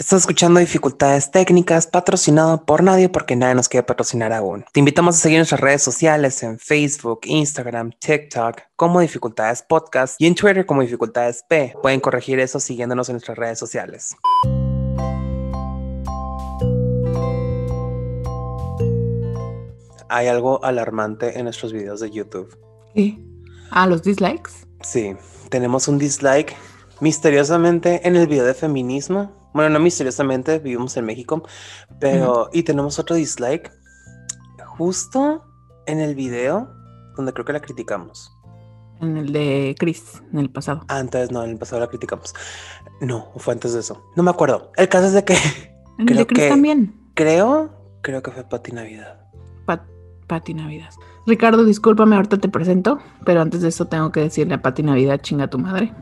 Estás escuchando Dificultades Técnicas, patrocinado por nadie porque nadie nos quiere patrocinar aún. Te invitamos a seguir nuestras redes sociales en Facebook, Instagram, TikTok como Dificultades Podcast y en Twitter como Dificultades P. Pueden corregir eso siguiéndonos en nuestras redes sociales. Hay algo alarmante en nuestros videos de YouTube. ¿Qué? Ah, los dislikes. Sí, tenemos un dislike misteriosamente en el video de feminismo bueno, no misteriosamente, vivimos en México, pero... Y tenemos otro dislike justo en el video donde creo que la criticamos. En el de Chris, en el pasado. Antes, no, en el pasado la criticamos. No, fue antes de eso. No me acuerdo. El caso es de que... En el de Chris también. Creo, creo que fue Pati Navidad. Pat, Pati Navidad. Ricardo, discúlpame, ahorita te presento, pero antes de eso tengo que decirle a Pati Navidad, chinga tu madre.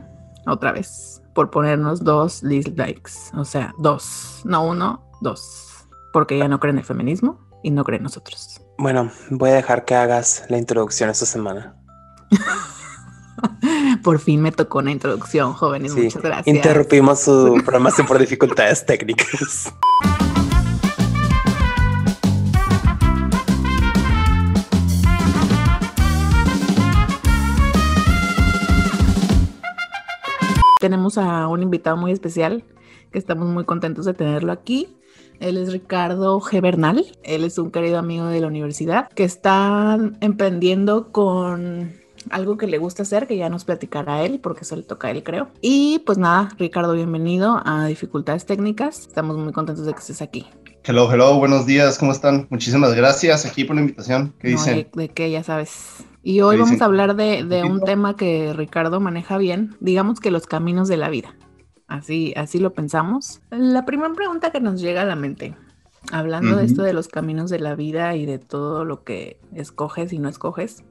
Otra vez por ponernos dos dislikes. O sea, dos, no uno, dos. Porque ella no cree en el feminismo y no cree en nosotros. Bueno, voy a dejar que hagas la introducción esta semana. por fin me tocó una introducción, jóvenes. Muchas gracias. Interrumpimos su programación por dificultades técnicas. Tenemos a un invitado muy especial que estamos muy contentos de tenerlo aquí. Él es Ricardo G. Bernal. Él es un querido amigo de la universidad que está emprendiendo con algo que le gusta hacer, que ya nos platicará él, porque eso le toca a él, creo. Y pues nada, Ricardo, bienvenido a Dificultades Técnicas. Estamos muy contentos de que estés aquí. Hello, hello, buenos días, ¿cómo están? Muchísimas gracias aquí por la invitación. ¿Qué dicen? De, de qué, ya sabes. Y hoy vamos a hablar de, un tema que Ricardo maneja bien, digamos que los caminos de la vida. Así, así lo pensamos. La primera pregunta que nos llega a la mente, hablando de esto de los caminos de la vida y de todo lo que escoges y no escoges,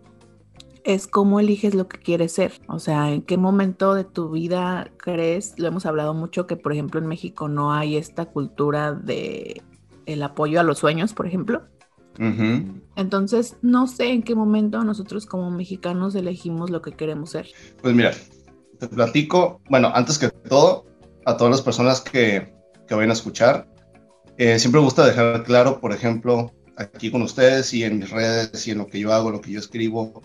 es cómo eliges lo que quieres ser. O sea, en qué momento de tu vida crees, lo hemos hablado mucho, que por ejemplo en México no hay esta cultura de el apoyo a los sueños, por ejemplo. Entonces, no sé en qué momento nosotros como mexicanos elegimos lo que queremos ser. Pues mira, te platico, bueno, antes que todo, a todas las personas que, que vayan a escuchar, eh, siempre me gusta dejar claro, por ejemplo, aquí con ustedes y en mis redes y en lo que yo hago, lo que yo escribo,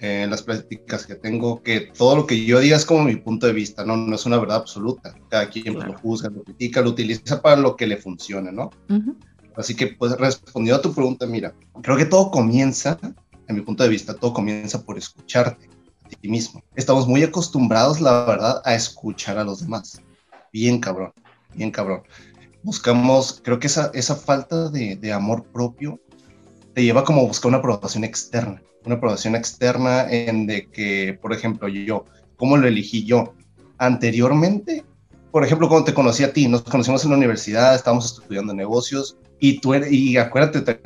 eh, en las prácticas que tengo, que todo lo que yo diga es como mi punto de vista, no, no es una verdad absoluta. Cada quien lo juzga, lo critica, lo utiliza para lo que le funcione, ¿no? Así que, pues, respondiendo a tu pregunta, mira, creo que todo comienza, en mi punto de vista, todo comienza por escucharte a ti mismo. Estamos muy acostumbrados, la verdad, a escuchar a los demás. Bien cabrón, bien cabrón. Buscamos, creo que esa, esa falta de, de amor propio te lleva como a buscar una aprobación externa. Una aprobación externa en de que, por ejemplo, yo, ¿cómo lo elegí yo? Anteriormente, por ejemplo, cuando te conocí a ti, nos conocimos en la universidad, estábamos estudiando negocios, y tú y acuérdate,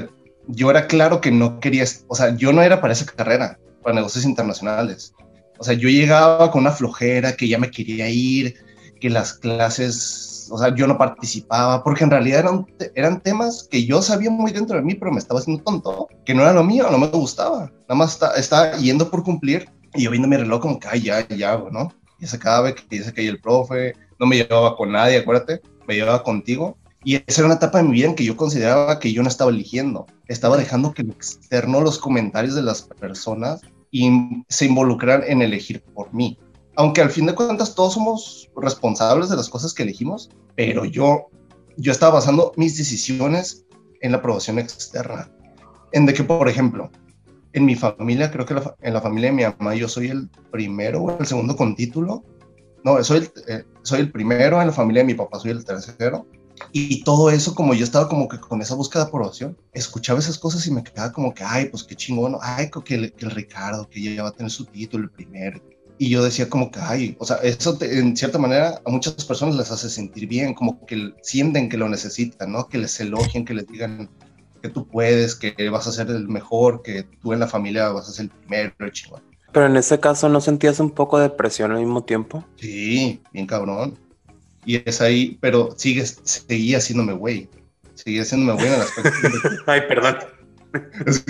yo era claro que no querías, o sea, yo no era para esa carrera, para negocios internacionales. O sea, yo llegaba con una flojera, que ya me quería ir, que las clases, o sea, yo no participaba, porque en realidad eran, eran temas que yo sabía muy dentro de mí, pero me estaba haciendo tonto, que no era lo mío, no me gustaba. Nada más estaba yendo por cumplir y yo viendo mi reloj como que, ay, ya, ya ¿no? Y se acaba, que dice que el profe, no me llevaba con nadie, acuérdate, me llevaba contigo y esa era una etapa de mi vida en que yo consideraba que yo no estaba eligiendo, estaba dejando que lo externo, los comentarios de las personas y se involucraran en elegir por mí. Aunque al fin de cuentas todos somos responsables de las cosas que elegimos, pero yo, yo estaba basando mis decisiones en la aprobación externa. En de que, por ejemplo, en mi familia, creo que en la familia de mi mamá yo soy el primero o el segundo con título. No, soy eh, soy el primero, en la familia de mi papá soy el tercero y todo eso, como yo estaba como que con esa búsqueda de aprobación, escuchaba esas cosas y me quedaba como que, ay, pues qué chingón, ay, que el, que el Ricardo, que ya va a tener su título el primero. Y yo decía como que, ay, o sea, eso en cierta manera a muchas personas les hace sentir bien, como que sienten que lo necesitan, ¿no? Que les elogien, que les digan que tú puedes, que vas a ser el mejor, que tú en la familia vas a ser el primero, chingón. Pero en ese caso, ¿no sentías un poco de presión al mismo tiempo? Sí, bien cabrón. Y es ahí, pero sigue, seguía haciéndome güey. Seguía haciéndome güey en el aspecto. Ay, perdón.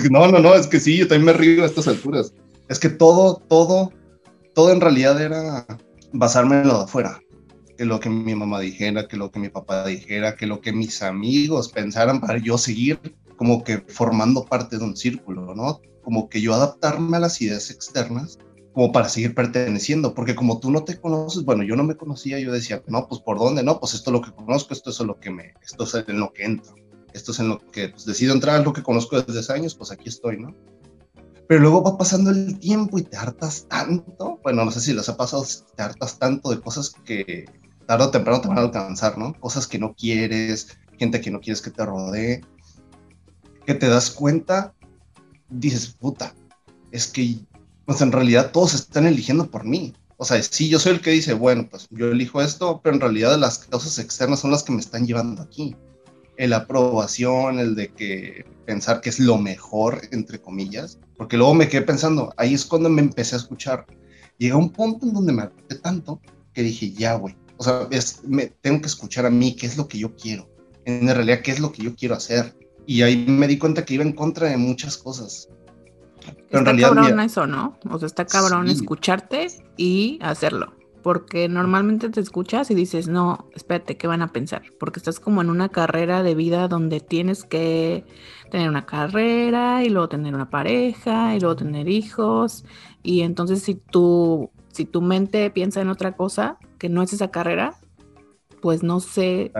no, no, no, es que sí, yo también me río a estas alturas. Es que todo, todo, todo en realidad era basarme en lo de afuera. que lo que mi mamá dijera, que lo que mi papá dijera, que lo que mis amigos pensaran para yo seguir como que formando parte de un círculo, ¿no? Como que yo adaptarme a las ideas externas como para seguir perteneciendo, porque como tú no te conoces, bueno, yo no me conocía, yo decía, no, pues por dónde, no, pues esto es lo que conozco, esto es lo que me, esto es en lo que entro, esto es en lo que pues, decido entrar, lo que conozco desde hace años, pues aquí estoy, ¿no? Pero luego va pasando el tiempo y te hartas tanto, bueno, no sé si les ha pasado, te hartas tanto de cosas que tarde o temprano te van a alcanzar, ¿no? Cosas que no quieres, gente que no quieres que te rodee, que te das cuenta, dices, puta, es que pues en realidad todos están eligiendo por mí. O sea, sí, yo soy el que dice, bueno, pues yo elijo esto, pero en realidad las causas externas son las que me están llevando aquí. El aprobación, el de que pensar que es lo mejor, entre comillas, porque luego me quedé pensando, ahí es cuando me empecé a escuchar. Llega un punto en donde me harté tanto que dije, ya, güey, o sea, me, tengo que escuchar a mí, qué es lo que yo quiero. En realidad, qué es lo que yo quiero hacer. Y ahí me di cuenta que iba en contra de muchas cosas está cabrón eso, ¿no? O sea, está cabrón escucharte y hacerlo. Porque normalmente te escuchas y dices, no, espérate, ¿qué van a pensar? Porque estás como en una carrera de vida donde tienes que tener una carrera y luego tener una pareja y luego tener hijos. Y entonces si tu, si tu mente piensa en otra cosa que no es esa carrera, pues no sé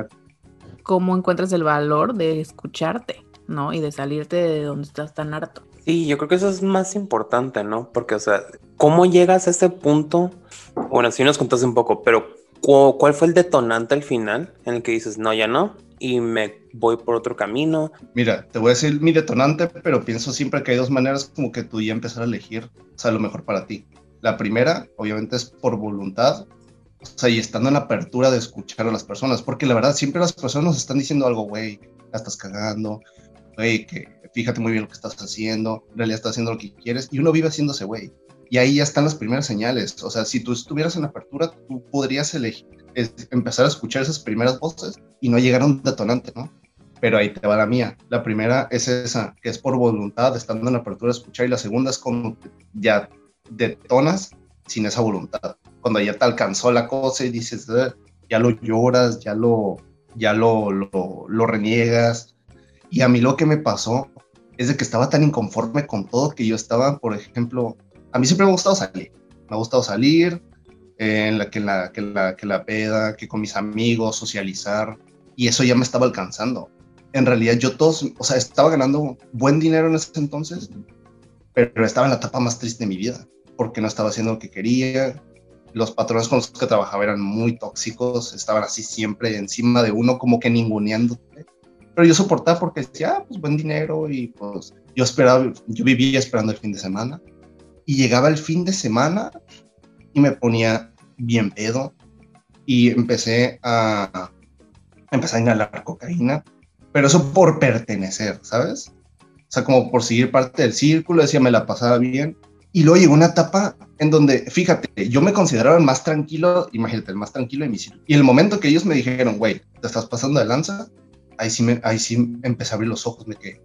cómo encuentras el valor de escucharte, ¿no? Y de salirte de donde estás tan harto. Sí, yo creo que eso es más importante, ¿no? Porque, o sea, ¿cómo llegas a ese punto? Bueno, sí nos contaste un poco, pero ¿cuál fue el detonante al final en el que dices, no, ya no? Y me voy por otro camino. Mira, te voy a decir mi detonante, pero pienso siempre que hay dos maneras como que tú ya empezar a elegir, o sea, lo mejor para ti. La primera, obviamente, es por voluntad, o sea, y estando en la apertura de escuchar a las personas, porque la verdad siempre las personas nos están diciendo algo, güey, la estás cagando, güey, que fíjate muy bien lo que estás haciendo, en realidad estás haciendo lo que quieres, y uno vive haciéndose güey. Y ahí ya están las primeras señales. O sea, si tú estuvieras en apertura, tú podrías elegir, empezar a escuchar esas primeras voces y no llegar a un detonante, ¿no? Pero ahí te va la mía. La primera es esa, que es por voluntad, estando en apertura escuchar, y la segunda es cuando ya detonas sin esa voluntad. Cuando ya te alcanzó la cosa y dices, ya lo lloras, ya lo, ya lo, lo reniegas. Y a mí lo que me pasó es de que estaba tan inconforme con todo que yo estaba, por ejemplo, a mí siempre me ha gustado salir, me ha gustado salir, eh, en la, que, la, que, la, que la peda, que con mis amigos, socializar, y eso ya me estaba alcanzando. En realidad yo todos, o sea, estaba ganando buen dinero en ese entonces, pero estaba en la etapa más triste de mi vida, porque no estaba haciendo lo que quería, los patrones con los que trabajaba eran muy tóxicos, estaban así siempre encima de uno, como que ninguneándote. Pero yo soportaba porque decía, ah, pues buen dinero y pues yo esperaba, yo vivía esperando el fin de semana. Y llegaba el fin de semana y me ponía bien pedo y empecé a, empezar a inhalar cocaína, pero eso por pertenecer, ¿sabes? O sea, como por seguir parte del círculo, decía, me la pasaba bien. Y luego llegó una etapa en donde, fíjate, yo me consideraba el más tranquilo, imagínate, el más tranquilo de mi círculo. Y el momento que ellos me dijeron, güey, te estás pasando de lanza, ahí sí, me, ahí sí empecé a abrir los ojos, me quedé,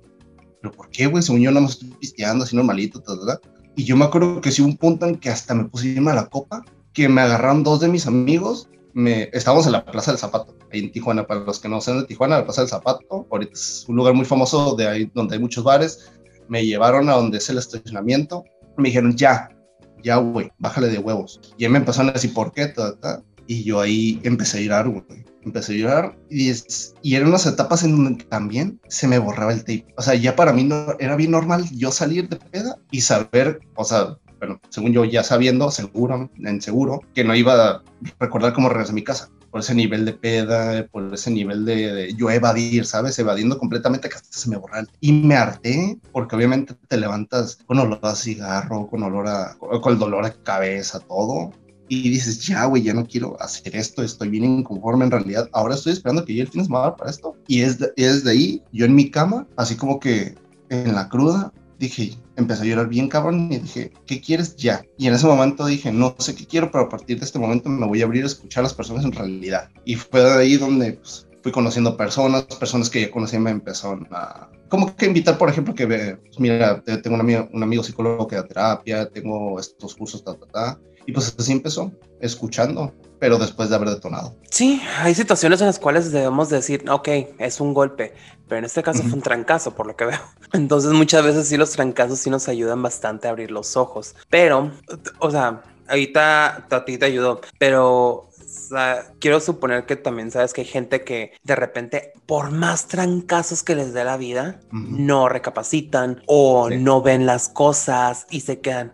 pero ¿por qué, güey? Según yo no me estoy pisteando así normalito, ¿verdad? Y yo me acuerdo que sí hubo un punto en que hasta me puse irme a la copa, que me agarraron dos de mis amigos, me, estábamos en la Plaza del Zapato, ahí en Tijuana, para los que no sean de Tijuana, la Plaza del Zapato, ahorita es un lugar muy famoso de ahí donde hay muchos bares, me llevaron a donde es el estacionamiento, me dijeron, ya, ya, güey, bájale de huevos. Y él me empezaron a decir, ¿por qué? Y yo ahí empecé a llorar, güey empecé a llorar y, es, y eran unas etapas en donde también se me borraba el tape. O sea, ya para mí no, era bien normal yo salir de peda y saber, o sea, bueno, según yo ya sabiendo, seguro, en seguro, que no iba a recordar cómo regresé a mi casa. Por ese nivel de peda, por ese nivel de, yo evadir, ¿sabes? Evadiendo completamente que hasta se me borra. Y me harté porque obviamente te levantas con olor a cigarro, con olor a, con el dolor de cabeza, todo y dices, ya, güey, ya no quiero hacer esto, estoy bien inconforme en realidad. Ahora estoy esperando que llegue el fin de semana para esto. Y es de, es de ahí, yo en mi cama, así como que en la cruda, dije, empecé a llorar bien cabrón y dije, ¿qué quieres ya? Y en ese momento dije, no sé qué quiero, pero a partir de este momento me voy a abrir a escuchar a las personas en realidad. Y fue de ahí donde pues, fui conociendo personas, personas que ya conocía me empezaron a... Como que invitar, por ejemplo, que, pues, mira, tengo un amigo, un amigo psicólogo que da terapia, tengo estos cursos, ta, ta, ta y pues así empezó, escuchando. pero después de haber detonado. Sí, hay situaciones en las cuales debemos decir, ok, es un golpe, pero en este caso fue un trancazo, por lo que veo. Entonces muchas veces sí los trancazos sí nos ayudan bastante a abrir los ojos, pero, o sea, ahorita a ti te ayudó, pero quiero suponer que también sabes que hay gente que de repente, por más trancazos que les dé la vida, no recapacitan o no ven las cosas y se quedan,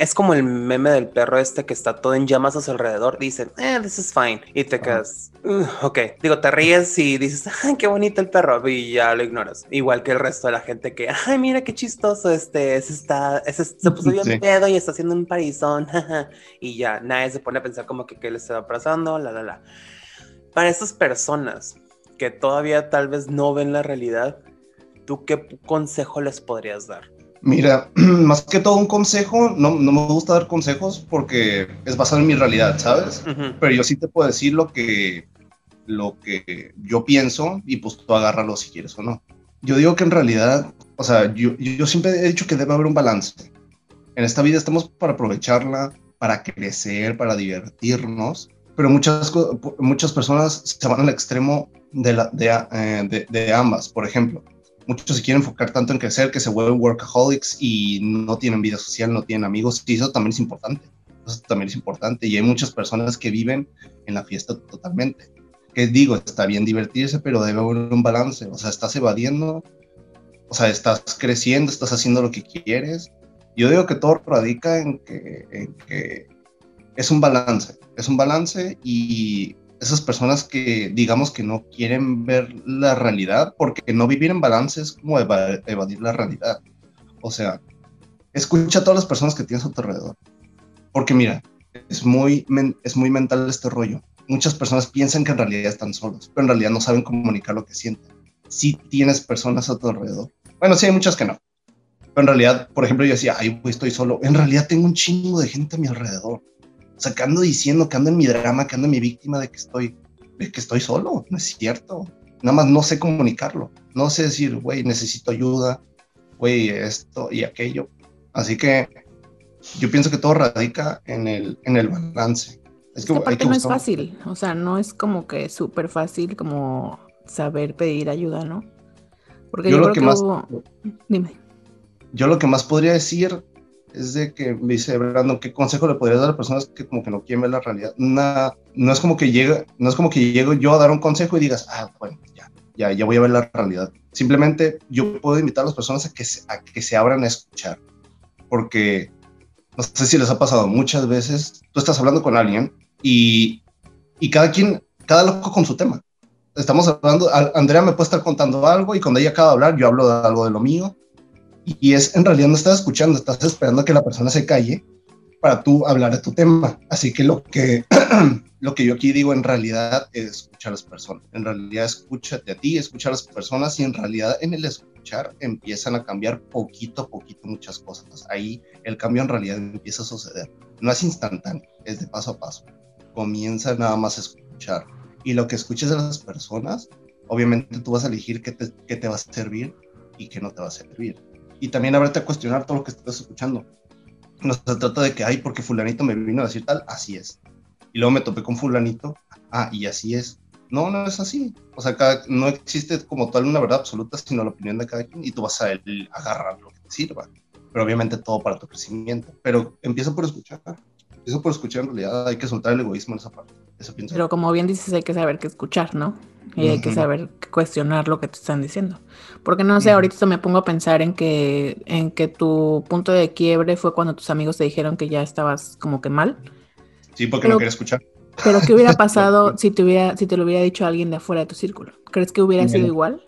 es como el meme del perro este que está todo en llamas a su alrededor. Dice, eh, this is fine. Y te quedas, ok. Digo, te ríes y dices, ay, qué bonito el perro. Y ya lo ignoras. Igual que el resto de la gente que, ay, mira qué chistoso este, ese está, ese se puso bien pedo y está haciendo un parizón. y ya, nadie se pone a pensar como que qué le está pasando, la, la, la. Para esas personas que todavía tal vez no ven la realidad, ¿tú qué consejo les podrías dar? Mira, más que todo un consejo, no, no, me gusta dar consejos porque es basado en mi realidad, ¿sabes? Pero yo sí te puedo decir lo que, lo que yo pienso y pues tú agárralo si quieres o no. Yo digo que en realidad, o sea, yo, yo siempre he dicho que debe haber un balance. En esta vida estamos para aprovecharla, para crecer, para divertirnos, pero muchas, muchas personas se van al extremo de, la, de, eh, de, de ambas. Por ejemplo, muchos se quieren enfocar tanto en crecer que se vuelven workaholics y no tienen vida social, no tienen amigos, y eso también es importante. Eso también es importante. Y hay muchas personas que viven en la fiesta totalmente. Que digo, está bien divertirse, pero debe haber un balance. O sea, estás evadiendo, o sea, estás creciendo, estás haciendo lo que quieres. Yo digo que todo radica en que, en que es un balance. Es un balance y esas personas que digamos que no quieren ver la realidad, porque no vivir en balance es como evadir la realidad. O sea, escucha a todas las personas que tienes a tu alrededor. Porque mira, es muy, es muy mental este rollo. Muchas personas piensan que en realidad están solos, pero en realidad no saben comunicar lo que sienten. Si tienes personas a tu alrededor. Bueno, sí hay muchas que no. Pero en realidad, por ejemplo, yo decía, ay, estoy solo. En realidad tengo un chingo de gente a mi alrededor sea, que ando diciendo, que ando en mi drama, que ando en mi víctima de que estoy, de que estoy solo, no es cierto. Nada más no sé comunicarlo, no sé decir, güey, necesito ayuda, güey, esto y aquello. Así que yo pienso que todo radica en el, en el balance. Es que, aparte no es fácil, o sea, no es como que súper fácil como saber pedir ayuda, ¿no? Porque yo, creo que, más, Dime. Yo lo que más podría decir es de que me dice Brandon, ¿qué consejo le podrías dar a personas que como que no quieren ver la realidad? no es como que llegue, no es como que llego yo a dar un consejo y digas, ah, bueno, ya, ya, ya voy a ver la realidad. Simplemente yo puedo invitar a las personas a que, se, a que se abran a escuchar, porque no sé si les ha pasado muchas veces, tú estás hablando con alguien y, y cada quien, cada loco con su tema. Estamos hablando, Andrea me puede estar contando algo y cuando ella acaba de hablar, yo hablo de algo de lo mío y es, en realidad no estás escuchando, estás esperando a que la persona se calle para tú hablar de tu tema. Así que lo que, lo que yo aquí digo en realidad es escuchar a las personas. En realidad escúchate a ti, escuchar a las personas y en realidad en el escuchar empiezan a cambiar poquito a poquito muchas cosas. Ahí el cambio en realidad empieza a suceder. No es instantáneo, es de paso a paso. Comienza nada más a escuchar. Y lo que escuches de las personas, obviamente tú vas a elegir qué te, qué te va a servir y qué no te va a servir y también abrete a cuestionar todo lo que estás escuchando. No se trata de que, ay, porque fulanito me vino a decir tal, así es. Y luego me topé con fulanito, ah, y así es. No, no es así. O sea, no existe como tal una verdad absoluta, sino la opinión de cada quien y tú vas a agarrar lo que te sirva. Pero obviamente todo para tu crecimiento. Pero empieza por escuchar. Empieza por escuchar en realidad. Hay que soltar el egoísmo en esa parte. Pero como bien dices, hay que saber qué escuchar, ¿no? Y hay que saber cuestionar lo que te están diciendo. Porque no sé, ahorita me pongo a pensar en que, en que tu punto de quiebre fue cuando tus amigos te dijeron que ya estabas como que mal. Sí, porque no quería escuchar. Pero ¿qué hubiera pasado si te, hubiera, si te lo hubiera dicho alguien de afuera de tu círculo? ¿Crees que hubiera sido igual?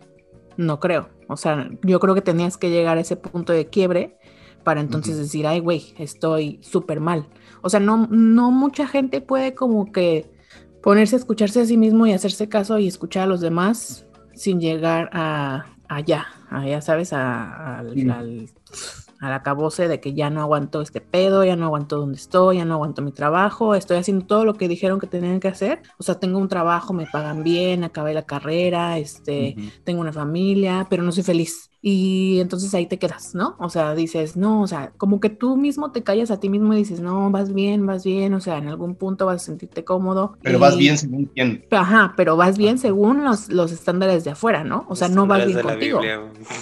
No creo. O sea, yo creo que tenías que llegar a ese punto de quiebre para entonces decir, ay, güey, estoy súper mal. O sea, no, no mucha gente puede como que ponerse a escucharse a sí mismo y hacerse caso y escuchar a los demás sin llegar a allá, allá, ¿sabes? A, al, al, acabose de que ya no aguanto este pedo, ya no aguanto donde estoy, ya no aguanto mi trabajo, estoy haciendo todo lo que dijeron que tenían que hacer. O sea, tengo un trabajo, me pagan bien, acabé la carrera, este, tengo una familia, pero no soy feliz. Y entonces ahí te quedas, ¿no? O sea, dices, no, o sea, como que tú mismo te callas a ti mismo y dices, no, vas bien, vas bien, o sea, en algún punto vas a sentirte cómodo. Pero vas bien según quién. Ajá, pero vas bien según los, los estándares de afuera, ¿no? O sea, no vas bien contigo.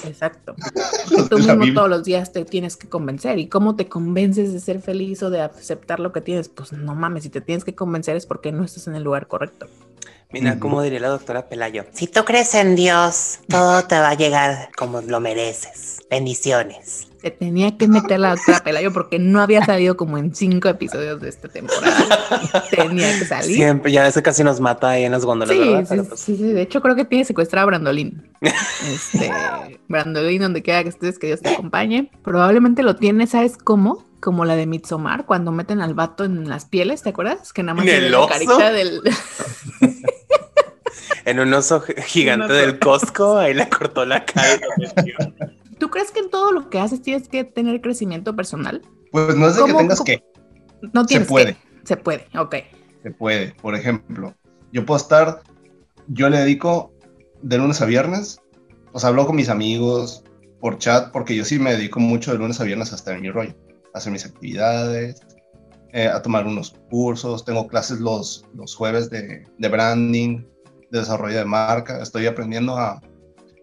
Exacto. tú mismo todos los días te tienes que convencer. ¿Y cómo te convences de ser feliz o de aceptar lo que tienes? Pues no mames, si te tienes que convencer es porque no estás en el lugar correcto. Mira, como diría la doctora Pelayo, si tú crees en Dios, todo te va a llegar como lo mereces. Bendiciones. Se tenía que meter la doctora Pelayo porque no había salido como en cinco episodios de esta temporada. tenía que salir. Siempre, ya ese casi nos mata ahí en las góndolas, sí, ¿verdad? Pues sí, sí, de hecho creo que tiene secuestrado a Brandolín. este, Brandolín, donde quiera que estés, que Dios te acompañe. Probablemente lo tiene, ¿sabes cómo? como la de Midsommar, cuando meten al vato en las pieles, ¿te acuerdas? Que nada más ¿En la carita del... en un oso gigante del Costco, ahí le cortó la cara. ¿Tú crees que en todo lo que haces tienes que tener crecimiento personal? Pues no es de que tengas que. No tienes se puede. Se puede, ok. Se puede. Por ejemplo, yo puedo estar, yo le dedico de lunes a viernes, o sea, hablo con mis amigos por chat, porque yo sí me dedico mucho de lunes a viernes hasta en mi rollo, a hacer mis actividades, eh, a tomar unos cursos, tengo clases los, los jueves de, de branding, de desarrollo de marca, estoy aprendiendo a,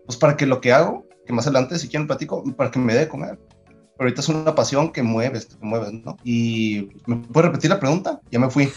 pues para que lo que hago, que más adelante si quieren platico, para que me dé de comer. Pero ahorita es una pasión que mueves, que mueves, ¿no? Y ¿me puedes repetir la pregunta? Ya me fui.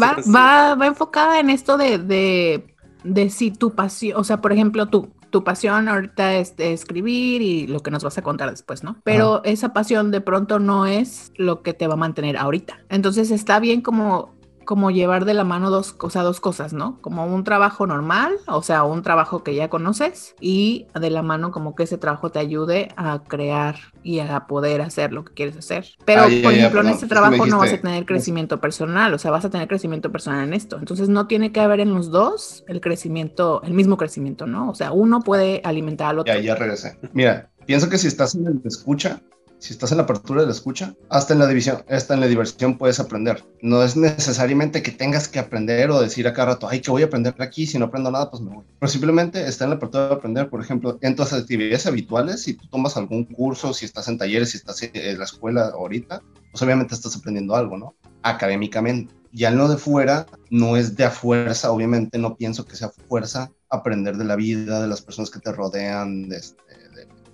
va, va, va, enfocada en esto de, de, de si tu pasión, o sea, por ejemplo, tú, tu pasión ahorita es de escribir y lo que nos vas a contar después, ¿no? Pero esa pasión de pronto no es lo que te va a mantener ahorita. Entonces está bien como como llevar de la mano dos, o dos cosas, ¿no? Como un trabajo normal, o sea, un trabajo que ya conoces y de la mano como que ese trabajo te ayude a crear y a poder hacer lo que quieres hacer. Pero, por ejemplo, en este trabajo no vas a tener crecimiento personal, o sea, vas a tener crecimiento personal en esto. Entonces, no tiene que haber en los dos el crecimiento, el mismo crecimiento, ¿no? O sea, uno puede alimentar al otro. Ya, ya regresé. Mira, pienso que si estás en el escucha, si estás en la apertura de la escucha, hasta en la división, hasta en la diversión puedes aprender. No es necesariamente que tengas que aprender o decir a cada rato, ay, que voy a aprender aquí, si no aprendo nada, pues me voy. Pero simplemente está en la apertura de aprender, por ejemplo, en tus actividades habituales, si tú tomas algún curso, si estás en talleres, si estás en la escuela ahorita, pues obviamente estás aprendiendo algo, ¿no? Académicamente. Ya en lo de fuera, no es de a fuerza, obviamente no pienso que sea fuerza aprender de la vida, de las personas que te rodean, de, este,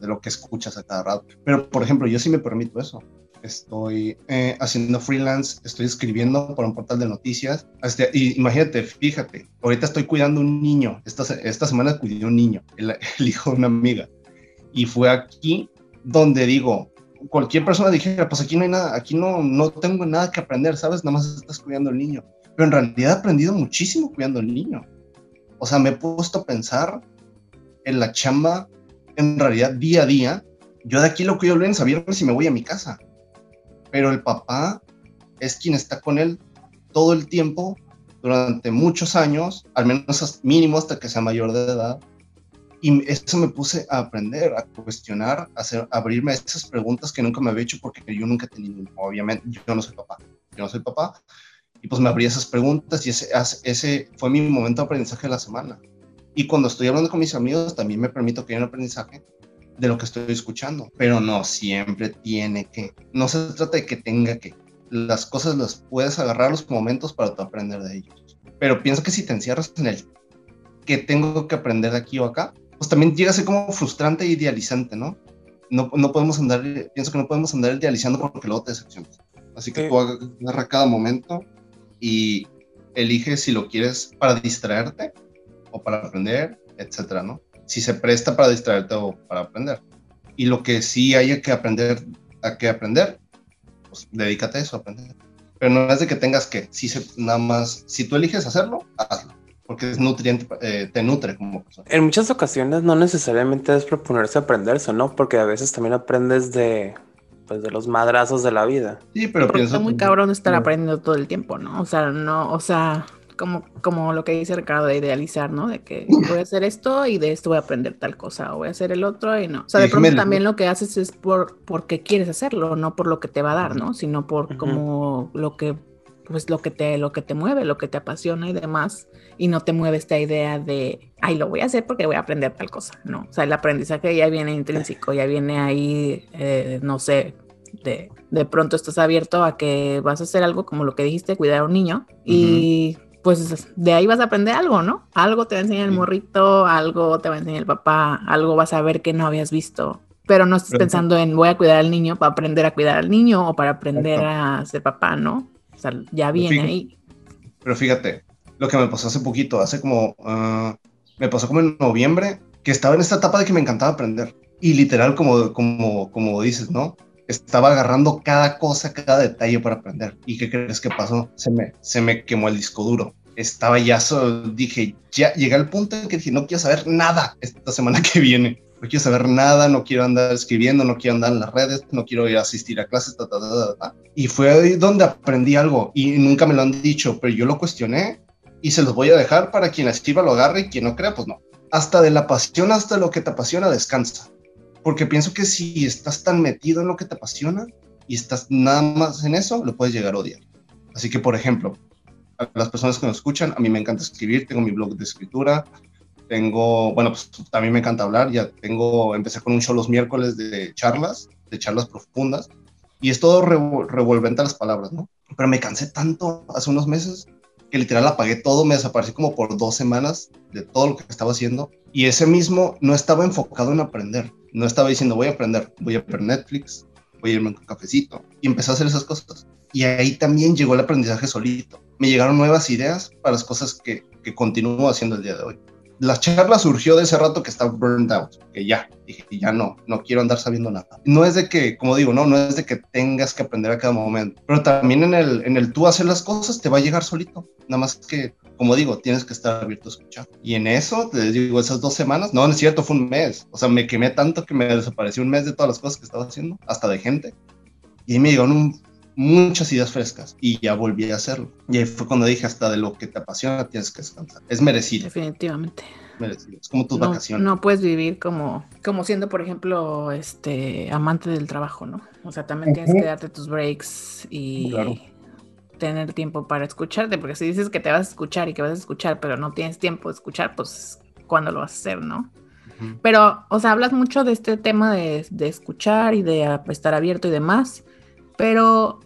de lo que escuchas a cada rato. Pero, por ejemplo, yo sí me permito eso. Estoy eh, haciendo freelance, estoy escribiendo por un portal de noticias. Este, y imagínate, fíjate, ahorita estoy cuidando un niño. Esta, esta semana cuidé un niño, el, el hijo de una amiga. Y fue aquí donde digo, cualquier persona dijera, pues aquí no hay nada, aquí no, no tengo nada que aprender, ¿sabes? Nada más estás cuidando al niño. Pero en realidad he aprendido muchísimo cuidando al niño. O sea, me he puesto a pensar en la chamba en realidad día a día, yo de aquí lo cuido lunes a viernes y me voy a mi casa. Pero el papá es quien está con él todo el tiempo durante muchos años, al menos mínimo hasta que sea mayor de edad. Y eso me puse a aprender, a cuestionar, a, hacer, abrirme esas preguntas que nunca me había hecho porque yo nunca he tenido, obviamente, yo no soy papá, yo no soy papá. Y pues me abrí esas preguntas y ese, ese fue mi momento de aprendizaje de la semana. Y cuando estoy hablando con mis amigos, también me permito que haya un aprendizaje de lo que estoy escuchando. Pero no siempre tiene que. No se trata de que tenga que. Las cosas las puedes agarrar los momentos para tú aprender de ellos. Pero pienso que si te encierras en el que tengo que aprender de aquí o acá, pues también llega a ser como frustrante e idealizante, ¿no? No, no podemos andar, pienso que no podemos andar idealizando porque luego te decepcionas. Así que tú agarra cada momento y elige si lo quieres para distraerte para aprender, etcétera, ¿no? Si se presta para distraerte o para aprender. Y lo que sí hay que aprender, a que aprender, pues dedícate a eso, a aprender. Pero no es de que tengas que, si se, nada más, si tú eliges hacerlo, hazlo porque es nutriente, eh, te nutre como persona. En muchas ocasiones no necesariamente es proponerse aprender eso, ¿no? Porque a veces también aprendes de, pues, de los madrazos de la vida. Sí, pero pienso... Está muy cabrón estar aprendiendo todo el tiempo, ¿no? O sea, no, o sea, como, como lo que dice Ricardo de idealizar, ¿no? De que voy a hacer esto y de esto voy a aprender tal cosa, o voy a hacer el otro y no. O sea, de pronto también lo que haces es por porque quieres hacerlo, no por lo que te va a dar, ¿no? Sino por como lo que pues lo que te lo que te mueve, lo que te apasiona y demás y no te mueve esta idea de ay, lo voy a hacer porque voy a aprender tal cosa, no, o sea, el aprendizaje ya viene intrínseco, ya viene ahí, eh, no sé, de, de, pronto estás abierto a que vas a hacer algo como lo que dijiste, cuidar a un niño y pues de ahí vas a aprender algo, ¿no? Algo te va a enseñar el morrito, algo te va a enseñar el papá, algo vas a ver que no habías visto, pero no estás pensando en voy a cuidar al niño para aprender a cuidar al niño o para aprender a ser papá, ¿no? O sea, ya viene ahí. Pero fíjate, lo que me pasó hace poquito, hace como, ah, me pasó como en noviembre, que estaba en esta etapa de que me encantaba aprender. Y literal, como, como, como dices, ¿no? Estaba agarrando cada cosa, cada detalle para aprender. ¿Y qué crees que pasó? Se me, se me quemó el disco duro. Estaba ya, solo, dije, ya llegué al punto en que dije, no quiero saber nada esta semana que viene. No quiero saber nada, no quiero andar escribiendo, no quiero andar en las redes, no quiero ir a asistir a clases, ta, ta, ta, Y fue ahí donde aprendí algo y nunca me lo han dicho, pero yo lo cuestioné y se los voy a dejar para quien escriba lo agarre y quien no crea, pues no. Hasta de la pasión hasta lo que te apasiona, descansa porque pienso que si estás tan metido en lo que te apasiona y estás nada más en eso, lo puedes llegar a odiar. Así que, por ejemplo, a las personas que nos escuchan, a mí me encanta escribir, tengo mi blog de escritura, tengo, bueno, pues también me encanta hablar, ya tengo, empecé con un show los miércoles de charlas, de charlas profundas, y es todo revolvente a las palabras, ¿no? Pero me cansé tanto hace unos meses que literal apagué todo, me desaparecí como por dos semanas de todo lo que estaba haciendo, y ese mismo no estaba enfocado en aprender, no estaba diciendo voy a aprender, voy a ver Netflix, voy a irme un cafecito. Y empecé a hacer esas cosas. Y ahí también llegó el aprendizaje solito. Me llegaron nuevas ideas para las cosas que, que continúo haciendo el día de hoy la charla surgió de ese rato que estaba burned out, que ya, dije, ya no, no quiero andar sabiendo nada. No es de que, como digo, no, no es de que tengas que aprender a cada momento, pero también en el, en el tú hacer las cosas te va a llegar solito. Nada más que, como digo, tienes que estar abierto a escuchar. Y en eso, te digo, esas dos semanas, no, no es cierto, fue un mes. O sea, me quemé tanto que me desapareció un mes de todas las cosas que estaba haciendo, hasta de gente. Y me llegaron un muchas ideas frescas y ya volví a hacerlo. Y ahí fue cuando dije, hasta de lo que te apasiona tienes que descansar. Es merecido. Definitivamente. Merecido. Es como tus vacaciones. No puedes vivir como, como siendo, por ejemplo, este amante del trabajo, ¿no? O sea, también tienes que darte tus breaks y tener tiempo para escucharte, porque si dices que te vas a escuchar y que vas a escuchar, pero no tienes tiempo de escuchar, pues ¿cuándo lo vas a hacer, no? Pero, o sea, hablas mucho de este tema de, de escuchar y de estar abierto y demás, pero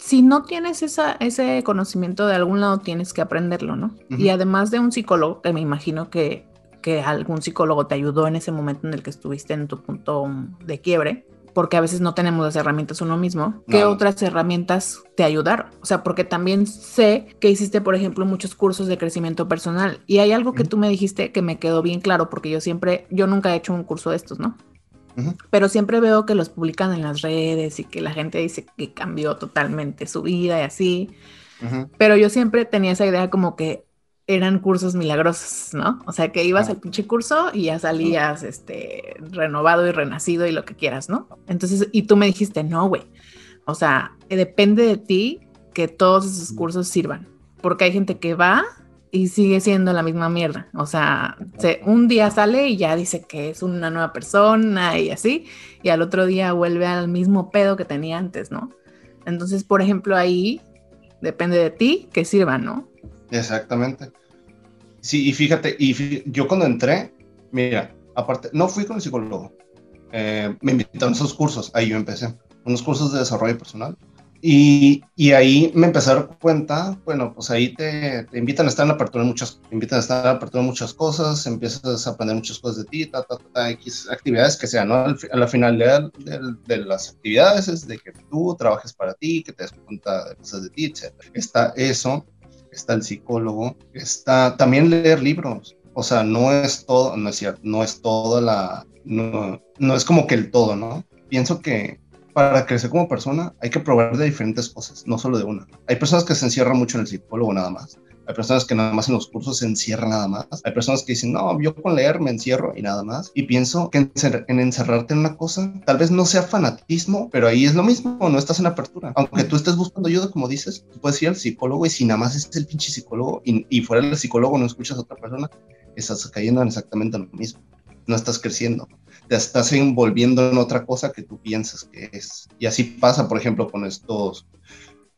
si no tienes esa, ese conocimiento de algún lado, tienes que aprenderlo, ¿no? Y además de un psicólogo, que me imagino que, que algún psicólogo te ayudó en ese momento en el que estuviste en tu punto de quiebre, porque a veces no tenemos las herramientas uno mismo, ¿qué otras herramientas te ayudaron? O sea, porque también sé que hiciste, por ejemplo, muchos cursos de crecimiento personal y hay algo que tú me dijiste que me quedó bien claro, porque yo siempre, yo nunca he hecho un curso de estos, ¿no? Pero siempre veo que los publican en las redes y que la gente dice que cambió totalmente su vida y así. Pero yo siempre tenía esa idea como que eran cursos milagrosos, ¿no? O sea, que ibas al pinche curso y ya salías este, renovado y renacido y lo que quieras, ¿no? Entonces, y tú me dijiste, no, güey. O sea, depende de ti que todos esos cursos sirvan. Porque hay gente que va y sigue siendo la misma mierda. O sea, se, un día sale y ya dice que es una nueva persona y así, y al otro día vuelve al mismo pedo que tenía antes, ¿no? Entonces, por ejemplo, ahí depende de ti que sirva, ¿no? Exactamente. Sí, y fíjate, y yo cuando entré, mira, aparte, no fui con el psicólogo, eh, me invitaron a esos cursos, ahí yo empecé, unos cursos de desarrollo personal y, y, ahí me empecé a dar cuenta, bueno, pues ahí te, te, invitan a estar en la apertura de muchas, invitan a estar en la apertura de muchas cosas, empiezas a aprender muchas cosas de ti, ta, ta, ta, X actividades que sean, ¿no? A la finalidad de, de, las actividades es de que tú trabajes para ti, que te des cuenta de cosas de ti, etc. Está eso, está el psicólogo, está también leer libros, o sea, no es todo, no es cierto, no es toda la, no, no es como que el todo, ¿no? Pienso que para crecer como persona hay que probar de diferentes cosas, no solo de una. Hay personas que se encierran mucho en el psicólogo nada más. Hay personas que nada más en los cursos se encierran nada más. Hay personas que dicen, no, yo con leer me encierro y nada más. Y pienso que en, encerrarte en una cosa, tal vez no sea fanatismo, pero ahí es lo mismo, no estás en apertura. Aunque tú estés buscando ayuda, como dices, tú puedes ir al psicólogo y si nada más es el pinche psicólogo y, y fuera del psicólogo no escuchas a otra persona, estás cayendo en exactamente lo mismo. No estás creciendo te estás envolviendo en otra cosa que tú piensas que es. Y así pasa, por ejemplo, con estos,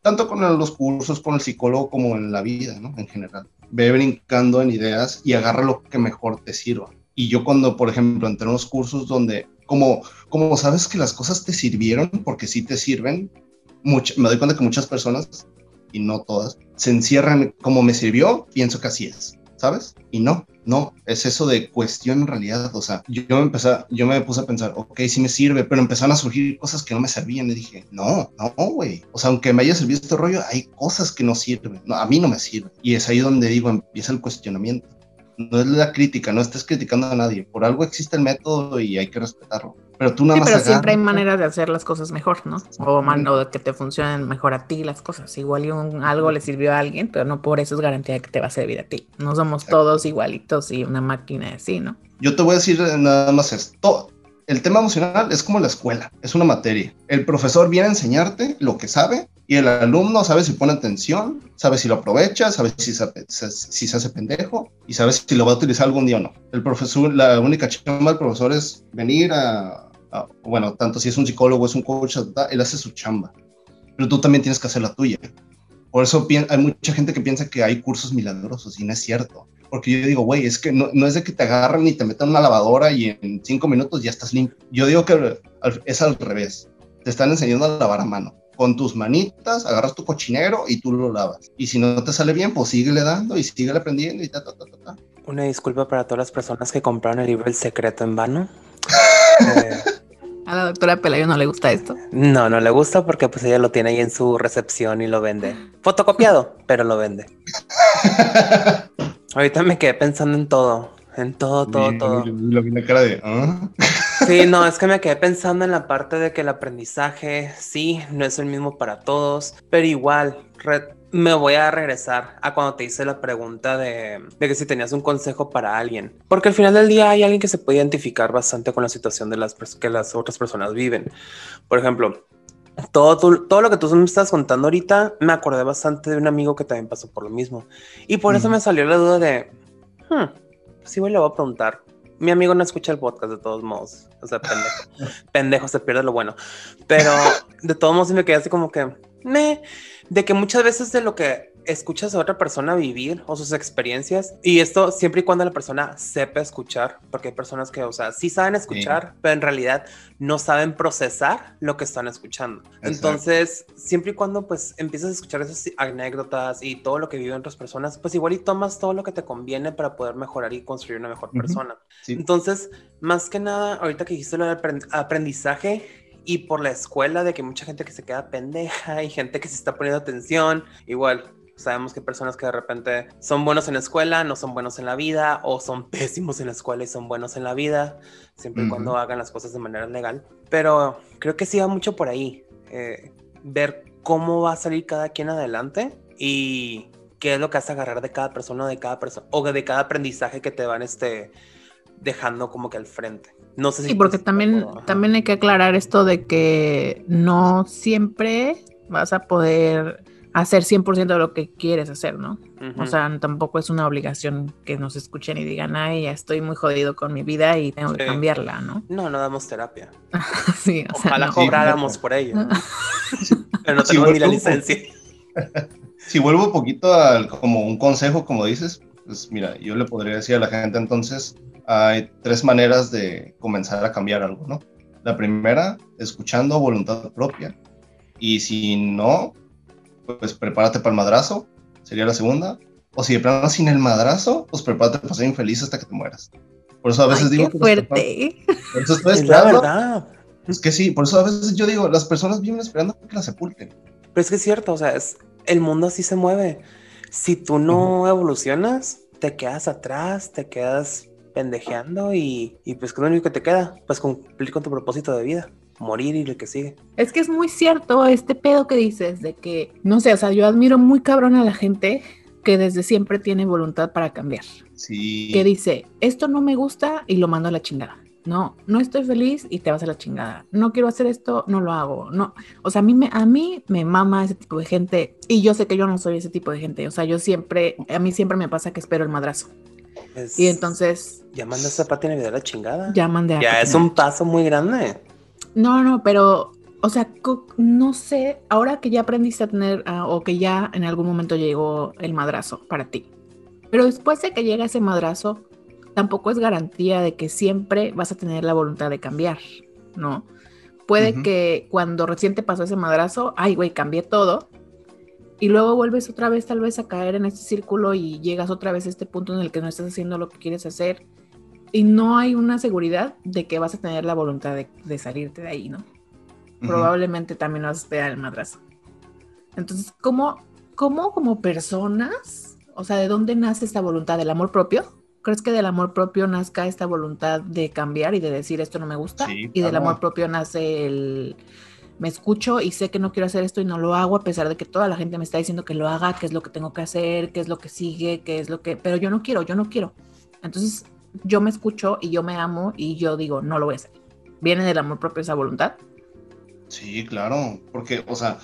tanto con los cursos, con el psicólogo, como en la vida, ¿no? En general. Ve brincando en ideas y agarra lo que mejor te sirva. Y yo cuando, por ejemplo, entré en unos cursos donde, como, como sabes que las cosas te sirvieron, porque sí te sirven, me doy cuenta que muchas personas, y no todas, se encierran como me sirvió, pienso que así es, ¿sabes? Y no, no, es eso de cuestión en realidad. O sea, yo, me empecé, yo me puse a pensar, ok, sí me sirve, pero empezaron a surgir cosas que no me servían. Y dije, no, no, güey. O sea, aunque me haya servido este rollo, hay cosas que no sirven. No, a mí no me sirve. Y es ahí donde digo, empieza el cuestionamiento. No es la crítica, no estés criticando a nadie. Por algo existe el método y hay que respetarlo. Pero tú nada sí, más. Pero siempre hay maneras de hacer las cosas mejor, ¿no? O, o de que te funcionen mejor a ti las cosas. Igual y un, algo le sirvió a alguien, pero no por eso es garantía de que te va a servir a ti. No somos todos igualitos y una máquina así, ¿no? Yo te voy a decir nada más esto. El tema emocional es como la escuela, es una materia. El profesor viene a enseñarte lo que sabe y el alumno sabe si pone atención, sabe si lo aprovecha, sabe si si se hace pendejo y sabe si lo va a utilizar algún día o no. El profesor, la única chamba del profesor es venir a, bueno, tanto si es un psicólogo, es un coach, él hace su chamba, pero tú también tienes que hacer la tuya. Por eso hay mucha gente que piensa que hay cursos milagrosos y no es cierto. Porque yo digo, güey, es que no, no, es de que te agarran y te metan una lavadora y en cinco minutos ya estás limpio. Yo digo que es al revés. Te están enseñando a lavar a mano. Con tus manitas, agarras tu cochinero y tú lo lavas. Y si no te sale bien, pues síguele dando y síguele aprendiendo y ta, ta, ta, ta. Una disculpa para todas las personas que compraron el libro El Secreto en vano. eh, a la doctora Pelayo no le gusta esto. No, no le gusta porque pues ella lo tiene ahí en su recepción y lo vende. Fotocopiado, pero lo vende. Ahorita me quedé pensando en todo. En todo, todo, todo. Lo vi la cara de. ¿ah? Sí, no, es que me quedé pensando en la parte de que el aprendizaje, sí, no es el mismo para todos, pero igual, me voy a regresar a cuando te hice la pregunta de, de, que si tenías un consejo para alguien. Porque al final del día hay alguien que se puede identificar bastante con la situación de las que las otras personas viven. Por ejemplo, todo, todo lo que tú me estás contando ahorita, me acordé bastante de un amigo que también pasó por lo mismo. Y por mm. eso me salió la duda de, hmm, sí, voy, le voy a preguntar. Mi amigo no escucha el podcast de todos modos. O sea, pendejo. pendejo, se pierde lo bueno. Pero de todos modos, sí me quedé así como que, me, de que muchas veces de lo que escuchas a otra persona vivir o sus experiencias, y esto siempre y cuando la persona sepa escuchar, porque hay personas que, o sea, sí saben escuchar, pero en realidad no saben procesar lo que están escuchando. Entonces, siempre y cuando pues empiezas a escuchar esas anécdotas y todo lo que viven otras personas, pues igual y tomas todo lo que te conviene para poder mejorar y construir una mejor persona. Entonces, más que nada, ahorita que dijiste lo del aprendizaje, y por la escuela de que mucha gente que se queda pendeja y gente que se está poniendo atención, igual. Sabemos que personas que de repente son buenos en la escuela, no son buenos en la vida, o son pésimos en la escuela y son buenos en la vida, siempre y cuando hagan las cosas de manera legal. Pero creo que sí va mucho por ahí, eh, ver cómo va a salir cada quien adelante y qué es lo que hace agarrar de cada persona, de cada persona, o de cada aprendizaje que te van este, dejando como que al frente. No sé si. Sí, porque también, también hay que aclarar esto de que no siempre vas a poder hacer 100% de lo que quieres hacer, ¿no? O sea, tampoco es una obligación que nos escuchen y digan, ay, ya estoy muy jodido con mi vida y tengo que cambiarla, ¿no? No, no damos terapia. sí, o Ojalá cobráramos por ello. Pero no tengo ni la licencia. si vuelvo un poquito al, como un consejo, como dices, pues mira, yo le podría decir a la gente entonces, hay tres maneras de comenzar a cambiar algo, ¿no? La primera, escuchando voluntad propia. Y si no, pues prepárate para el madrazo, sería la segunda. O si de plano sin el madrazo, pues prepárate para ser infeliz hasta que te mueras. Por eso a veces digo... Qué fuerte. Por eso estoy esperando. Es la verdad. Es que sí, por eso a veces yo digo, las personas viven esperando que la sepulten. Pero es que es cierto, o sea, es, el mundo así se mueve. Si tú no evolucionas, te quedas atrás, te quedas pendejeando y, y pues ¿qué es lo único que te queda? Pues cumplir con tu propósito de vida morir y lo que sigue. Es que es muy cierto este pedo que dices de que, no sé, o sea, yo admiro muy cabrón a la gente que desde siempre tiene voluntad para cambiar. Sí. Que dice, esto no me gusta y lo mando a la chingada. No, no estoy feliz y te vas a la chingada. No quiero hacer esto, no lo hago. No, o sea, a mí me, a mí me mama ese tipo de gente y yo sé que yo no soy ese tipo de gente. O sea, yo siempre, a mí siempre me pasa que espero el madrazo y entonces. Ya mandaste a Pati Navidad la chingada. Ya mandé a Ya es un paso muy grande. No, no, pero o sea, no sé, ahora que ya aprendiste a tener, ah, o que ya en algún momento llegó el madrazo para ti, pero después de que llega ese madrazo, tampoco es garantía de que siempre vas a tener la voluntad de cambiar, ¿no? Puede que cuando recién te pasó ese madrazo, ay, güey, cambié todo, y luego vuelves otra vez tal vez a caer en este círculo y llegas otra vez a este punto en el que no estás haciendo lo que quieres hacer y no hay una seguridad de que vas a tener la voluntad de, salirte de ahí, ¿no? Probablemente también vas a esperar el madrazo. Entonces, ¿cómo, ¿cómo como personas, o sea, de dónde nace esta voluntad? ¿Del amor propio? ¿Crees que del amor propio nazca esta voluntad de cambiar y de decir esto no me gusta? y del amor propio nace el me escucho y sé que no quiero hacer esto y no lo hago a pesar de que toda la gente me está diciendo que lo haga, qué es lo que tengo que hacer, qué es lo que sigue, qué es lo que, pero yo no quiero, yo no quiero. Entonces, yo me escucho y yo me amo y yo digo, no lo voy a hacer. ¿Viene del amor propio esa voluntad? Sí, claro, porque, o sea,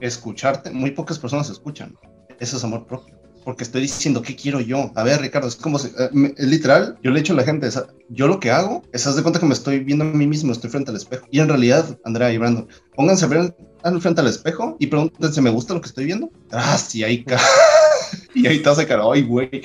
escucharte, muy pocas personas escuchan. Eso es amor propio. Porque estoy diciendo, ¿qué quiero yo? A ver, Ricardo, es como, si, eh, literal, yo le he dicho a la gente, yo lo que hago es, de cuenta que me estoy viendo a mí mismo, estoy frente al espejo. Y en realidad, Andrea y Brando, pónganse a ver frente al espejo y pregúntense, ¿me gusta lo que estoy viendo? Ah, sí, ahí, y ahí te hace cara, ay, güey.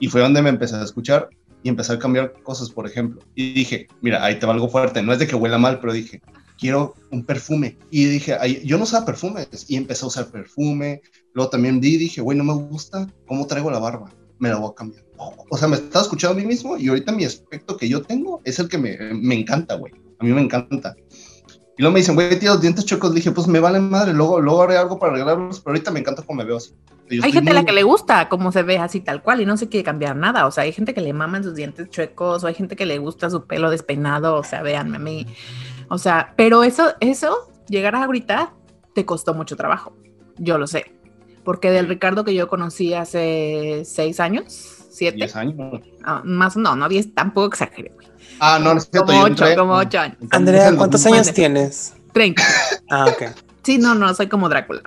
Y fue donde me empecé a escuchar y empecé a cambiar cosas, por ejemplo. Y dije, mira, ahí te va algo fuerte. No es de que huela mal, pero dije, quiero un perfume. Y dije, yo no usaba perfumes. Y empecé a usar perfume. Luego también di, dije, güey, no me gusta cómo traigo la barba. Me la voy a cambiar. O sea, me estaba escuchando a mí mismo y ahorita mi aspecto que yo tengo es el que me, me encanta, güey. A mí me encanta. Y luego me dicen, güey, tío, los dientes chocos. dije, pues me vale madre, luego, luego haré algo para arreglarlos, pero ahorita me encanta cómo me veo así. Hay gente a la que le gusta cómo se ve así tal cual y no se quiere cambiar nada. O sea, hay gente que le maman sus dientes chuecos o hay gente que le gusta su pelo despeinado. O sea, véanme a mí. O sea, pero eso, eso, llegar a ahorita te costó mucho trabajo. Yo lo sé. Porque del Ricardo que yo conocí hace seis años, siete. Diez años. Ah, más, no, no, diez, tampoco exageré, güey. Ah, no, no es Como ocho, como ocho años. Andrea, ¿cuántos años tienes? Treinta. Ah, ok. Sí, no, no, soy como Drácula.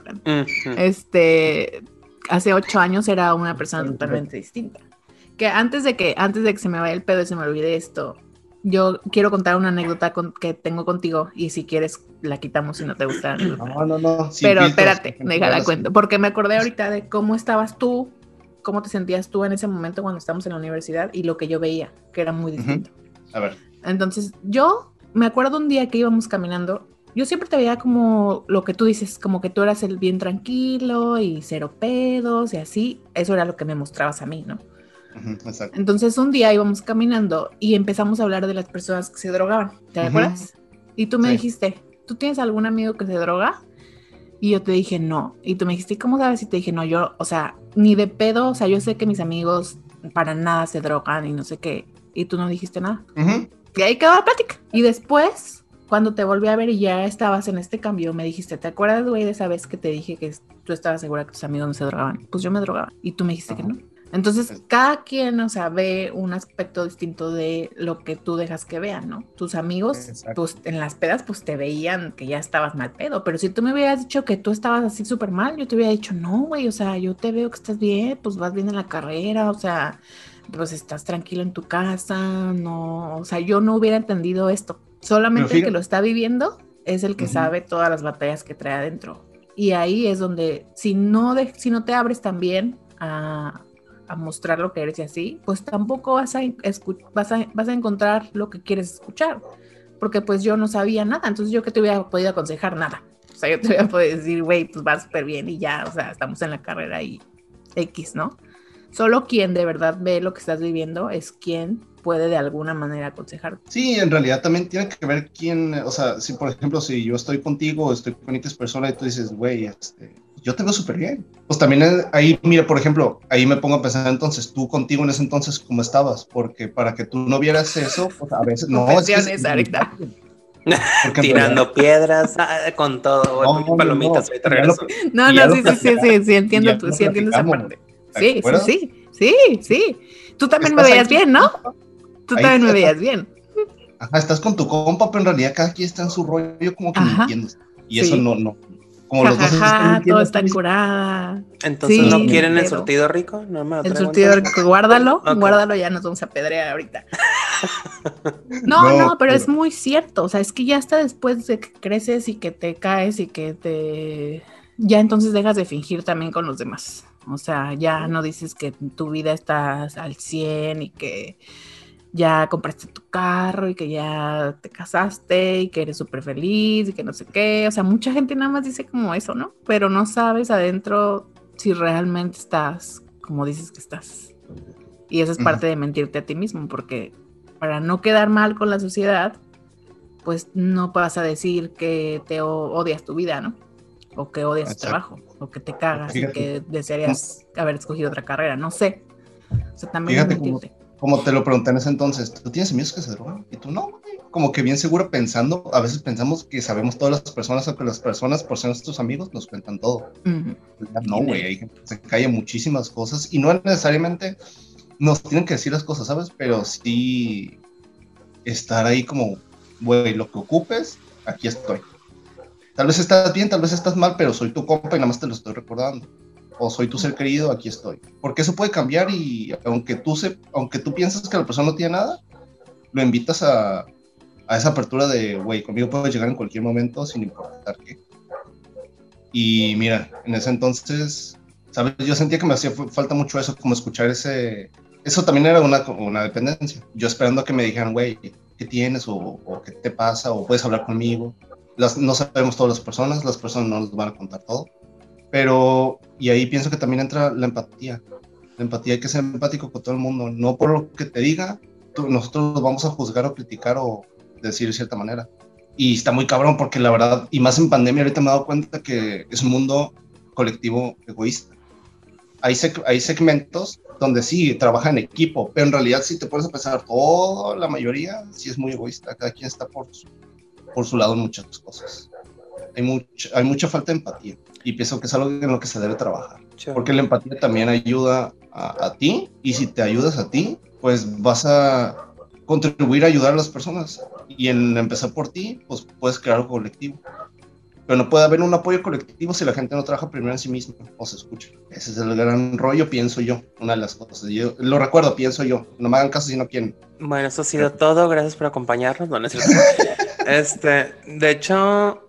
Este, hace ocho años era una persona totalmente distinta. Que antes de que, antes de que se me vaya el pedo y se me olvide esto, yo quiero contar una anécdota que tengo contigo y si quieres la quitamos si no te gusta. No, no, no. Pero espérate, déjala cuento, porque me acordé ahorita de cómo estabas tú, cómo te sentías tú en ese momento cuando estábamos en la universidad y lo que yo veía, que era muy distinto. A ver. Entonces, yo me acuerdo un día que íbamos caminando yo siempre te veía como lo que tú dices, como que tú eras el bien tranquilo y cero pedos y así. Eso era lo que me mostrabas a mí, ¿no? exacto. Entonces un día íbamos caminando y empezamos a hablar de las personas que se drogaban. ¿Te acuerdas? Y tú me dijiste, ¿tú tienes algún amigo que se droga? Y yo te dije, no. Y tú me dijiste, ¿cómo sabes? Y te dije, no, yo, o sea, ni de pedo, o sea, yo sé que mis amigos para nada se drogan y no sé qué. Y tú no dijiste nada. Y ahí quedó la plática. Y después cuando te volví a ver y ya estabas en este cambio, me dijiste, ¿te acuerdas, güey, de esa vez que te dije que tú estabas segura que tus amigos no se drogaban? Pues yo me drogaba y tú me dijiste que no. Entonces, cada quien, o sea, ve un aspecto distinto de lo que tú dejas que vean, ¿no? Tus amigos, pues en las pedas, pues te veían que ya estabas mal pedo, pero si tú me hubieras dicho que tú estabas así súper mal, yo te hubiera dicho, no, güey, o sea, yo te veo que estás bien, pues vas bien en la carrera, o sea, pues estás tranquilo en tu casa, no, o sea, yo no hubiera entendido esto. Solamente el que lo está viviendo es el que sabe todas las batallas que trae adentro. Y ahí es donde, si no, si no te abres también a, a mostrar lo que eres y así, pues tampoco vas a, vas, a, vas a encontrar lo que quieres escuchar. Porque pues yo no sabía nada, entonces yo que te hubiera podido aconsejar nada. O sea, yo te hubiera podido decir, güey, pues va súper bien y ya, o sea, estamos en la carrera y X, ¿no? Solo quien de verdad ve lo que estás viviendo es quien puede de alguna manera aconsejar. Sí, en realidad también tiene que ver quién, o sea, si por ejemplo, si yo estoy contigo, estoy con X persona y tú dices, güey, este, yo te veo súper bien. Pues también ahí, mira, por ejemplo, ahí me pongo a pensar entonces, tú contigo en ese entonces, ¿cómo estabas? Porque para que tú no vieras eso, pues a veces no. Es Tirando piedras ah, con todo, no, palomitas, no, no, no, sí, sí, sí, sí, sí, entiendo, tú, sí entiendo esa parte. Sí, sí, sí, sí, sí. Tú también me veías bien, ¿no? Tú también me veías bien. Ajá, estás con tu compa, pero en realidad cada quien está en su rollo como que entiendes. Y eso no, no. Como los dos todo está curada. Entonces, ¿no quieren el surtido rico? No el surtido rico, guárdalo, guárdalo, ya nos vamos a pedrear ahorita. no, no, pero es muy cierto, o sea, es que ya hasta después de que creces y que te caes y que te... Ya entonces dejas de fingir también con los demás. O sea, ya no dices que tu vida está al 100 y que ya compraste tu carro y que ya te casaste y que eres súper feliz y que no sé qué. O sea, mucha gente nada más dice como eso, ¿no? Pero no sabes adentro si realmente estás como dices que estás. Y eso es parte de mentirte a ti mismo, porque para no quedar mal con la sociedad, pues no vas a decir que te odias tu vida, ¿no? O que odias tu trabajo, o que te cagas y que desearías haber escogido otra carrera, no sé. O sea, también mentirte como te lo pregunté en ese entonces, ¿tú tienes amigos que se drogan? Y tú no, como que bien seguro pensando, a veces pensamos que sabemos todas las personas o que las personas, por ser nuestros amigos, nos cuentan todo. No, güey, hay gente que se cae muchísimas cosas y no necesariamente nos tienen que decir las cosas, ¿sabes? Pero sí estar ahí como, güey, lo que ocupes, aquí estoy. Tal vez estás bien, tal vez estás mal, pero soy tu compa y nada más te lo estoy recordando o soy tu ser querido, aquí estoy. Porque eso puede cambiar y aunque tú, se, aunque tú piensas que la persona no tiene nada, lo invitas a, a esa apertura de, güey, conmigo puedes llegar en cualquier momento sin importar qué. Y mira, en ese entonces, ¿sabes? Yo sentía que me hacía falta mucho eso, como escuchar ese... Eso también era una, una dependencia. Yo esperando a que me dijeran, güey, ¿qué tienes? O, o, ¿qué te pasa? O puedes hablar conmigo. Las, no sabemos todas las personas, las personas no nos van a contar todo. Pero, y ahí pienso que también entra la empatía. La empatía hay que ser empático con todo el mundo, no por lo que te diga, nosotros lo vamos a juzgar o criticar o decir de cierta manera. Y está muy cabrón porque la verdad, y más en pandemia, ahorita me he dado cuenta que es un mundo colectivo egoísta. Hay, hay segmentos donde sí trabaja en equipo, pero en realidad si te pones a pensar, toda la mayoría sí es muy egoísta, cada quien está por su, por su lado en muchas cosas. Hay, mucha hay mucha falta de empatía y pienso que es algo en lo que se debe trabajar. Porque la empatía también ayuda a, ti y si te ayudas a ti, pues vas a contribuir a ayudar a las personas. Y en empezar por ti, pues puedes crear algo colectivo. Pero no puede haber un apoyo colectivo si la gente no trabaja primero en sí misma o se escucha. Ese es el gran rollo, pienso yo. Una de las cosas. Yo lo recuerdo, pienso yo. No me hagan caso si no quieren. Bueno, eso ha sido todo. Gracias por acompañarnos. No, este, de hecho,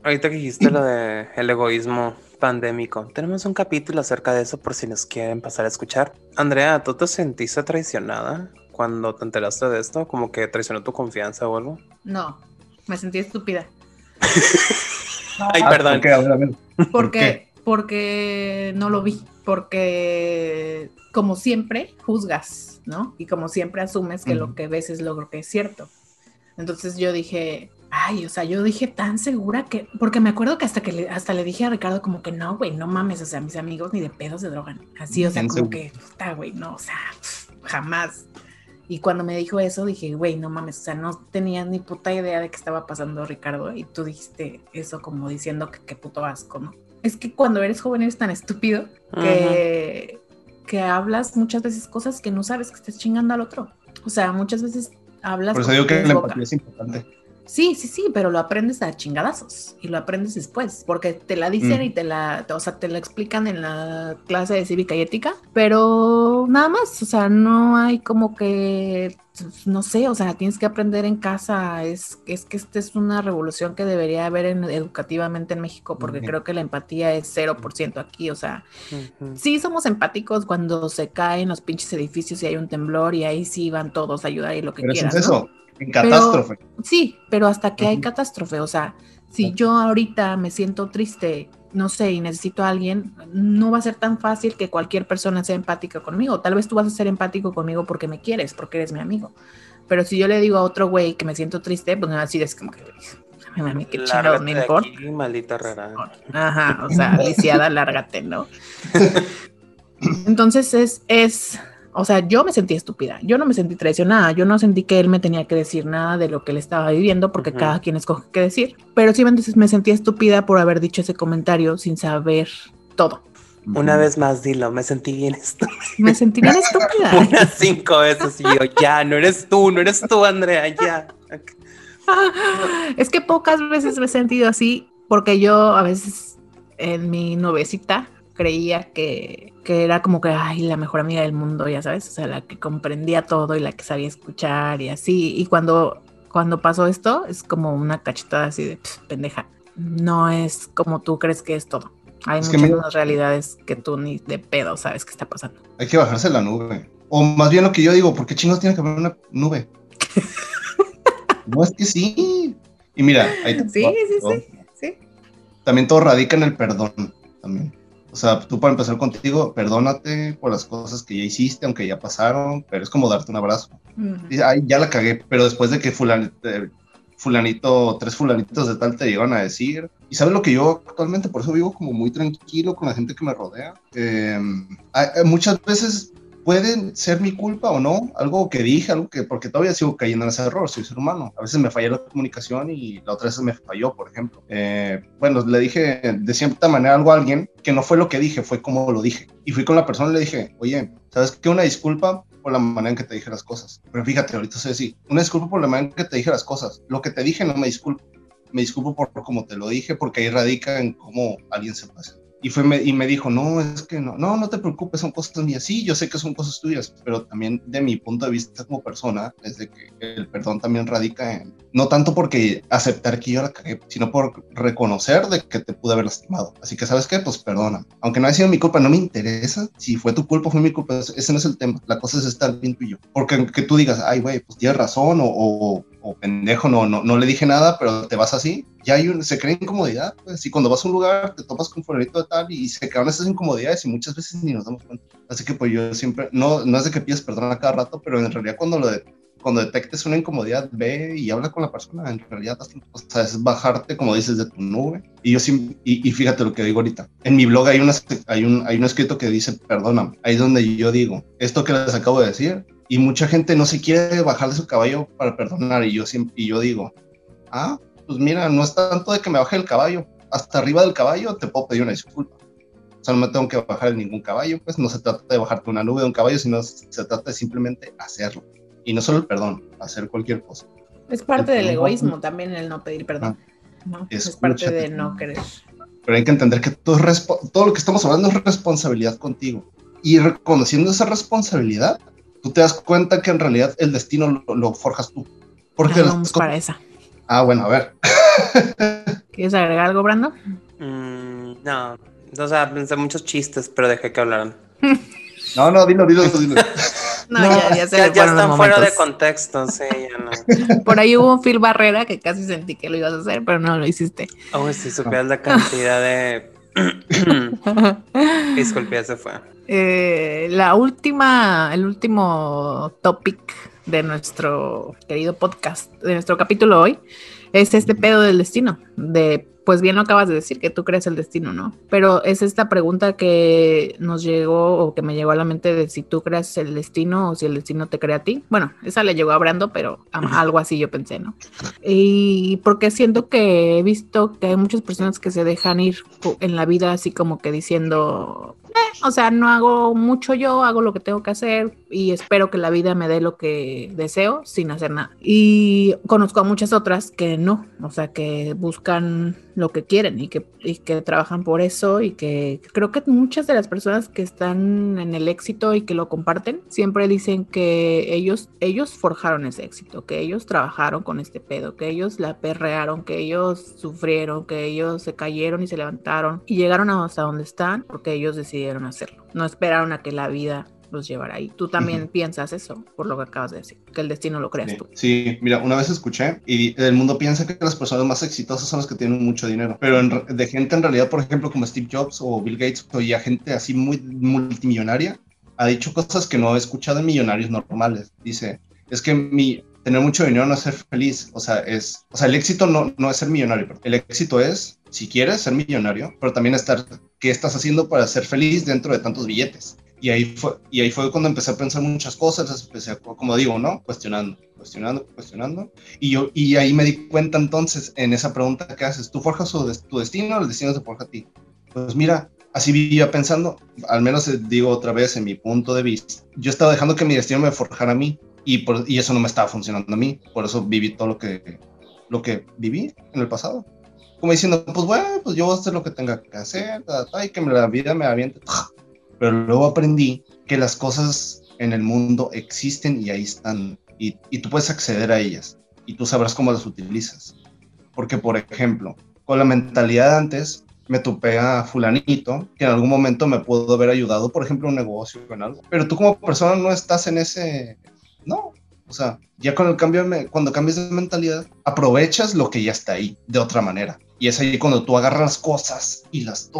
ahorita que dijiste lo de el egoísmo, pandémico. Tenemos un capítulo acerca de eso por si nos quieren pasar a escuchar. Andrea, ¿tú te sentiste traicionada cuando te enteraste de esto? ¿Como que traicionó tu confianza o algo? No, me sentí estúpida. Ay, perdón. ¿Por qué? Porque no lo vi. Porque, como siempre, juzgas, ¿no? Y como siempre asumes que lo que ves es lo que es cierto. Entonces yo dije, Ay, o sea, yo dije tan segura que, porque me acuerdo que hasta que le, hasta le dije a Ricardo como que no, güey, no mames, o sea, mis amigos ni de pedos se drogan. Así, o sea, como que, está, güey, no, o sea, jamás. Y cuando me dijo eso, dije, güey, no mames, o sea, no tenía ni puta idea de qué estaba pasando Ricardo. Y tú dijiste eso como diciendo que qué puto asco, ¿no? Es que cuando eres joven eres tan estúpido que, que hablas muchas veces cosas que no sabes que estás chingando al otro. O sea, muchas veces hablas. Por eso digo que la empatía es importante. Sí, sí, sí, pero lo aprendes a chingadazos y lo aprendes después, porque te la dicen y te la, o sea, te la explican en la clase de cívica y ética, pero nada más, o sea, no hay como que, no sé, o sea, tienes que aprender en casa, es, es que esta es una revolución que debería haber educativamente en México, porque creo que la empatía es 0% aquí, o sea, sí somos empáticos cuando se caen los pinches edificios y hay un temblor y ahí sí van todos a ayudar y lo que quieran. eso. En catástrofe. sí, pero hasta que hay catástrofe, o sea, si yo ahorita me siento triste, no sé, y necesito a alguien, no va a ser tan fácil que cualquier persona sea empática conmigo. Tal vez tú vas a ser empático conmigo porque me quieres, porque eres mi amigo. Pero si yo le digo a otro güey que me siento triste, pues me va a decir, es como que, mami, qué chido, no importa. maldita rara. Ajá, o sea, lisiada, lárgate, ¿no? Entonces es, es, o sea, yo me sentí estúpida, yo no me sentí traicionada, yo no sentí que él me tenía que decir nada de lo que él estaba viviendo, porque cada quien escoge qué decir, pero sí me sentí estúpida por haber dicho ese comentario sin saber todo. Una vez más, dilo, me sentí bien estúpida. Me sentí bien estúpida. Unas cinco veces y yo, ya, no eres tú, no eres tú, Andrea, ya. es que pocas veces me he sentido así, porque yo a veces en mi nubecita creía que, que, era como que, ay, la mejor amiga del mundo, ya sabes, o sea, la que comprendía todo y la que sabía escuchar y así. Y cuando, cuando pasó esto, es como una cachetada así de pendeja. No es como tú crees que es todo. Hay muchas realidades que tú ni de pedo sabes qué está pasando. Hay que bajarse la nube. O más bien lo que yo digo, ¿por qué chingos tiene que haber una nube? no es que sí. Y mira, ahí sí, sí, sí, También todo radica en el perdón. También. O sea, tú para empezar contigo, perdónate por las cosas que ya hiciste, aunque ya pasaron, pero es como darte un abrazo. Ay, ya la cagué, pero después de que fulanito, fulanito, tres fulanitos de tal te llegan a decir. Y sabes lo que yo actualmente, por eso vivo como muy tranquilo con la gente que me rodea. Eh, muchas veces puede ser mi culpa o no, algo que dije, algo que, porque todavía sigo cayendo en ese error, soy ser humano. A veces me falla la comunicación y la otra vez me falló, por ejemplo. Eh, bueno, le dije de cierta manera algo a alguien que no fue lo que dije, fue como lo dije. Y fui con la persona y le dije, oye, ¿sabes qué? Una disculpa por la manera en que te dije las cosas. Pero fíjate, ahorita soy así, una disculpa por la manera en que te dije las cosas. Lo que te dije no me disculpo. Me disculpo por cómo te lo dije, porque ahí radica en cómo alguien se pasa. Y, fue, me, y me dijo, no, es que no, no, no te preocupes, son cosas mías. Sí, yo sé que son cosas tuyas, pero también de mi punto de vista como persona, es de que el perdón también radica en, no tanto porque aceptar que yo la cagué, sino por reconocer de que te pude haber lastimado. Así que, ¿sabes qué? Pues perdona. Aunque no haya sido mi culpa, no me interesa. Si fue tu culpa, fue mi culpa. Ese no es el tema. La cosa es estar bien tú y yo. Porque que tú digas, ay, güey, pues tienes razón o, o o pendejo, no, no, no le dije nada, pero te vas así, ya hay un, se crea incomodidad, pues, y cuando vas a un lugar te topas con un de tal y se crean esas incomodidades y muchas veces ni nos damos cuenta. Así que pues yo siempre, no, no es de que pides perdón a cada rato, pero en realidad cuando lo cuando detectes una incomodidad, ve y habla con la persona. En realidad, o sea, es bajarte, como dices, de tu nube. Y yo sí, y, fíjate lo que digo ahorita. En mi blog hay, una, hay, un, hay un escrito que dice, perdona, ahí es donde yo digo, esto que les acabo de decir, y mucha gente no se quiere bajar de su caballo para perdonar y yo y yo digo ah pues mira no es tanto de que me baje el caballo hasta arriba del caballo te puedo pedir una disculpa o sea no me tengo que bajar en ningún caballo pues no se trata de bajarte una nube de un caballo sino se trata de simplemente hacerlo y no solo el perdón hacer cualquier cosa es parte del egoísmo también el no pedir perdón ah, es parte de no querer pero hay que entender que todo, todo lo que estamos hablando es responsabilidad contigo y reconociendo esa responsabilidad tú te das cuenta que en realidad el destino lo, forjas tú. Porque vamos para esa. Ah, bueno, a ver. ¿Quieres agregar algo, Brando? Mm, no, o sea, pensé muchos chistes, pero dejé que hablaran. no, no, dilo, dilo, dilo. No, ya, ya, se ya, están fuera de contexto, sí, ya no. Por ahí hubo un Phil Barrera que casi sentí que lo ibas a hacer, pero no lo hiciste. Oh, si supieras la cantidad de Disculpe, se fue. Eh, la última, el último topic de nuestro querido podcast, de nuestro capítulo hoy, es este pedo del destino, de pues bien lo acabas de decir, que tú crees el destino, ¿no? Pero es esta pregunta que nos llegó o que me llegó a la mente de si tú crees el destino o si el destino te crea a ti. Bueno, esa le llegó a Brando, pero algo así yo pensé, ¿no? Y porque siento que he visto que hay muchas personas que se dejan ir en la vida así como que diciendo, o sea, no hago mucho yo, hago lo que tengo que hacer y espero que la vida me dé lo que deseo sin hacer nada. Y conozco a muchas otras que no, o sea, que buscan lo que quieren y que, y que trabajan por eso y que creo que muchas de las personas que están en el éxito y que lo comparten siempre dicen que ellos, ellos forjaron ese éxito, que ellos trabajaron con este pedo, que ellos la perrearon, que ellos sufrieron, que ellos se cayeron y se levantaron y llegaron hasta donde están porque ellos decidieron hacerlo. No esperaron a que la vida los llevará ahí. Tú también piensas eso, por lo que acabas de decir, que el destino lo creas tú. Sí, mira, una vez escuché y el mundo piensa que las personas más exitosas son las que tienen mucho dinero, pero de gente en realidad, por ejemplo, como Steve Jobs o Bill Gates, o ya gente así muy multimillonaria, ha dicho cosas que no he escuchado en millonarios normales. Dice, es que mi, tener mucho dinero no es ser feliz, o sea, es, o sea, el éxito no, no es ser millonario, el éxito es, si quieres, ser millonario, pero también estar, ¿qué estás haciendo para ser feliz dentro de tantos billetes? Y ahí fue, y ahí fue cuando empecé a pensar muchas cosas, empecé a, como digo, ¿no? Cuestionando, cuestionando, cuestionando. Y, yo, y ahí me di cuenta entonces en esa pregunta que haces, ¿tú forjas tu destino o el destino se forja a ti? Pues mira, así vivía pensando, al menos eh, digo otra vez en mi punto de vista, yo estaba dejando que mi destino me forjara a mí y, por, y eso no me estaba funcionando a mí, por eso viví todo lo que, lo que viví en el pasado. Como diciendo, pues bueno, pues yo voy a hacer lo que tenga que hacer, y que la vida me aviente. Pero luego aprendí que las cosas en el mundo existen y ahí están, y, y tú puedes acceder a ellas, y tú sabrás cómo las utilizas. Porque, por ejemplo, con la mentalidad de antes, me topé a fulanito que en algún momento me pudo haber ayudado, por ejemplo, un negocio o en algo. Pero tú como persona no estás en ese... No, o sea, ya con el cambio, cuando cambias de mentalidad, aprovechas lo que ya está ahí de otra manera. Y es ahí cuando tú agarras las cosas y las,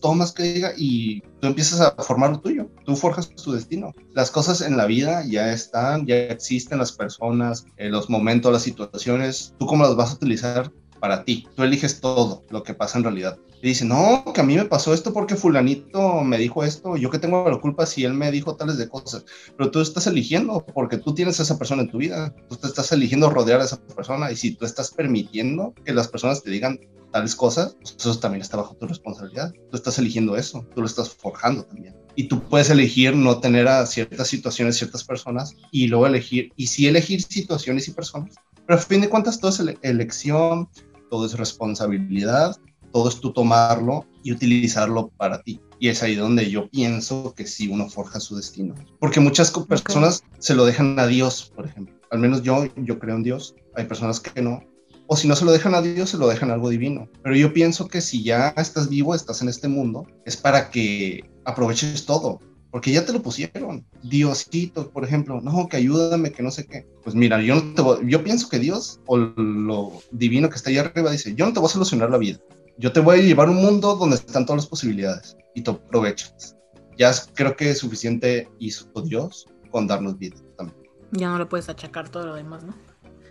tomas que diga y tú empiezas a formar lo tuyo. Tú forjas tu destino. Las cosas en la vida ya están, ya existen las personas, eh, los momentos, las situaciones. Tú cómo las vas a utilizar para ti. Tú eliges todo lo que pasa en realidad. Y dice, no, que a mí me pasó esto porque fulanito me dijo esto, yo que tengo la culpa si él me dijo tales de cosas. Pero tú estás eligiendo porque tú tienes a esa persona en tu vida. Tú te estás eligiendo rodear a esa persona y si tú estás permitiendo que las personas te digan tales cosas, pues eso también está bajo tu responsabilidad. Tú estás eligiendo eso, tú lo estás forjando también. Y tú puedes elegir no tener a ciertas situaciones, ciertas personas y luego elegir, y sí elegir situaciones y personas. Pero a fin de cuentas todo es elección, todo es responsabilidad, todo es tú tomarlo y utilizarlo para ti. Y es ahí donde yo pienso que sí uno forja su destino. Porque muchas personas se lo dejan a Dios, por ejemplo. Al menos yo, yo creo en Dios. Hay personas que no. O si no se lo dejan a Dios, se lo dejan a algo divino. Pero yo pienso que si ya estás vivo, estás en este mundo, es para que aproveches todo porque ya te lo pusieron. Diosito, por ejemplo, no, que ayúdame, que no sé qué. Pues mira, yo, no te yo pienso que Dios o lo divino que está allá arriba dice, yo no te voy a solucionar la vida. Yo te voy a llevar a un mundo donde están todas las posibilidades y tú aprovechas. Ya creo que es suficiente hizo Dios con darnos vida también. Ya no le puedes achacar todo lo demás, ¿no?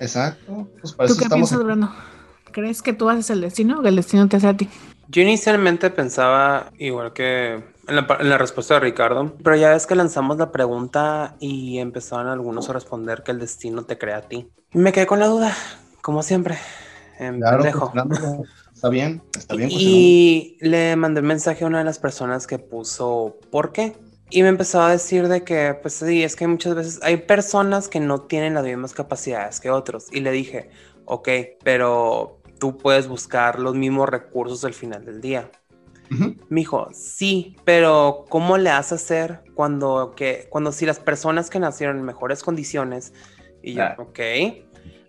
Exacto. Pues para ¿Tú qué piensas, Bruno? ¿Crees que tú haces el destino o que el destino te hace a ti? Yo inicialmente pensaba igual que en la, respuesta de Ricardo, pero ya ves que lanzamos la pregunta y empezaron algunos a responder que el destino te crea a ti. me quedé con la duda, como siempre. En claro, está bien, está bien. Y le mandé un mensaje a una de las personas que puso ¿por qué? Y me empezó a decir de que, pues sí, es que muchas veces hay personas que no tienen las mismas capacidades que otros. Y le dije, ok, pero tú puedes buscar los mismos recursos al final del día. Me dijo, sí, pero ¿cómo le hace hacer cuando, que, cuando si las personas que nacieron en mejores condiciones, y yo, ok,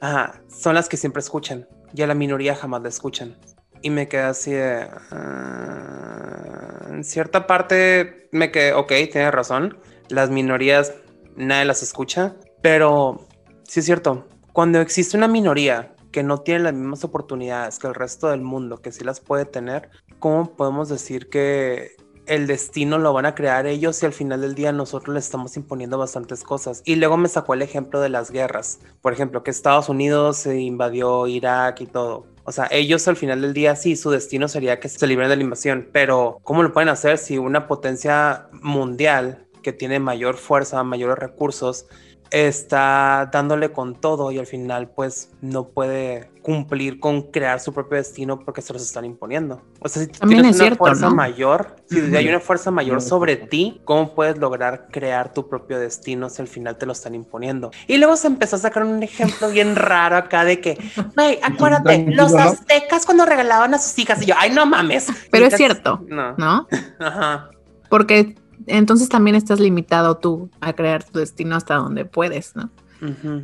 ajá, son las que siempre escuchan, y a la minoría jamás la escuchan. Y me quedé así de... Ah", en cierta parte me quedé, ok, tienes razón, las minorías nadie las escucha, pero sí es cierto, cuando existe una minoría que no tiene las mismas oportunidades que el resto del mundo, que sí las puede tener, ¿cómo podemos decir que el destino lo van a crear ellos y al final del día nosotros les estamos imponiendo bastantes cosas. Y luego me sacó el ejemplo de las guerras. Por ejemplo, que Estados Unidos se invadió Irak y todo. O sea, ellos al final del día sí, su destino sería que se libren de la invasión, pero ¿cómo lo pueden hacer si una potencia mundial que tiene mayor fuerza, mayores recursos, está dándole con todo y al final pues no puede cumplir con crear su propio destino porque se los están imponiendo. O sea, si tienes una fuerza mayor, si hay una fuerza mayor sobre ti, ¿cómo puedes lograr crear tu propio destino si al final te lo están imponiendo? Y luego se empezó a sacar un ejemplo bien raro acá de que, güey, acuérdate, los aztecas cuando regalaban a sus hijas y yo, ay, no mames. Pero es cierto, ¿no? ¿no? Ajá. Porque entonces también estás limitado tú a crear tu destino hasta donde puedes, ¿no?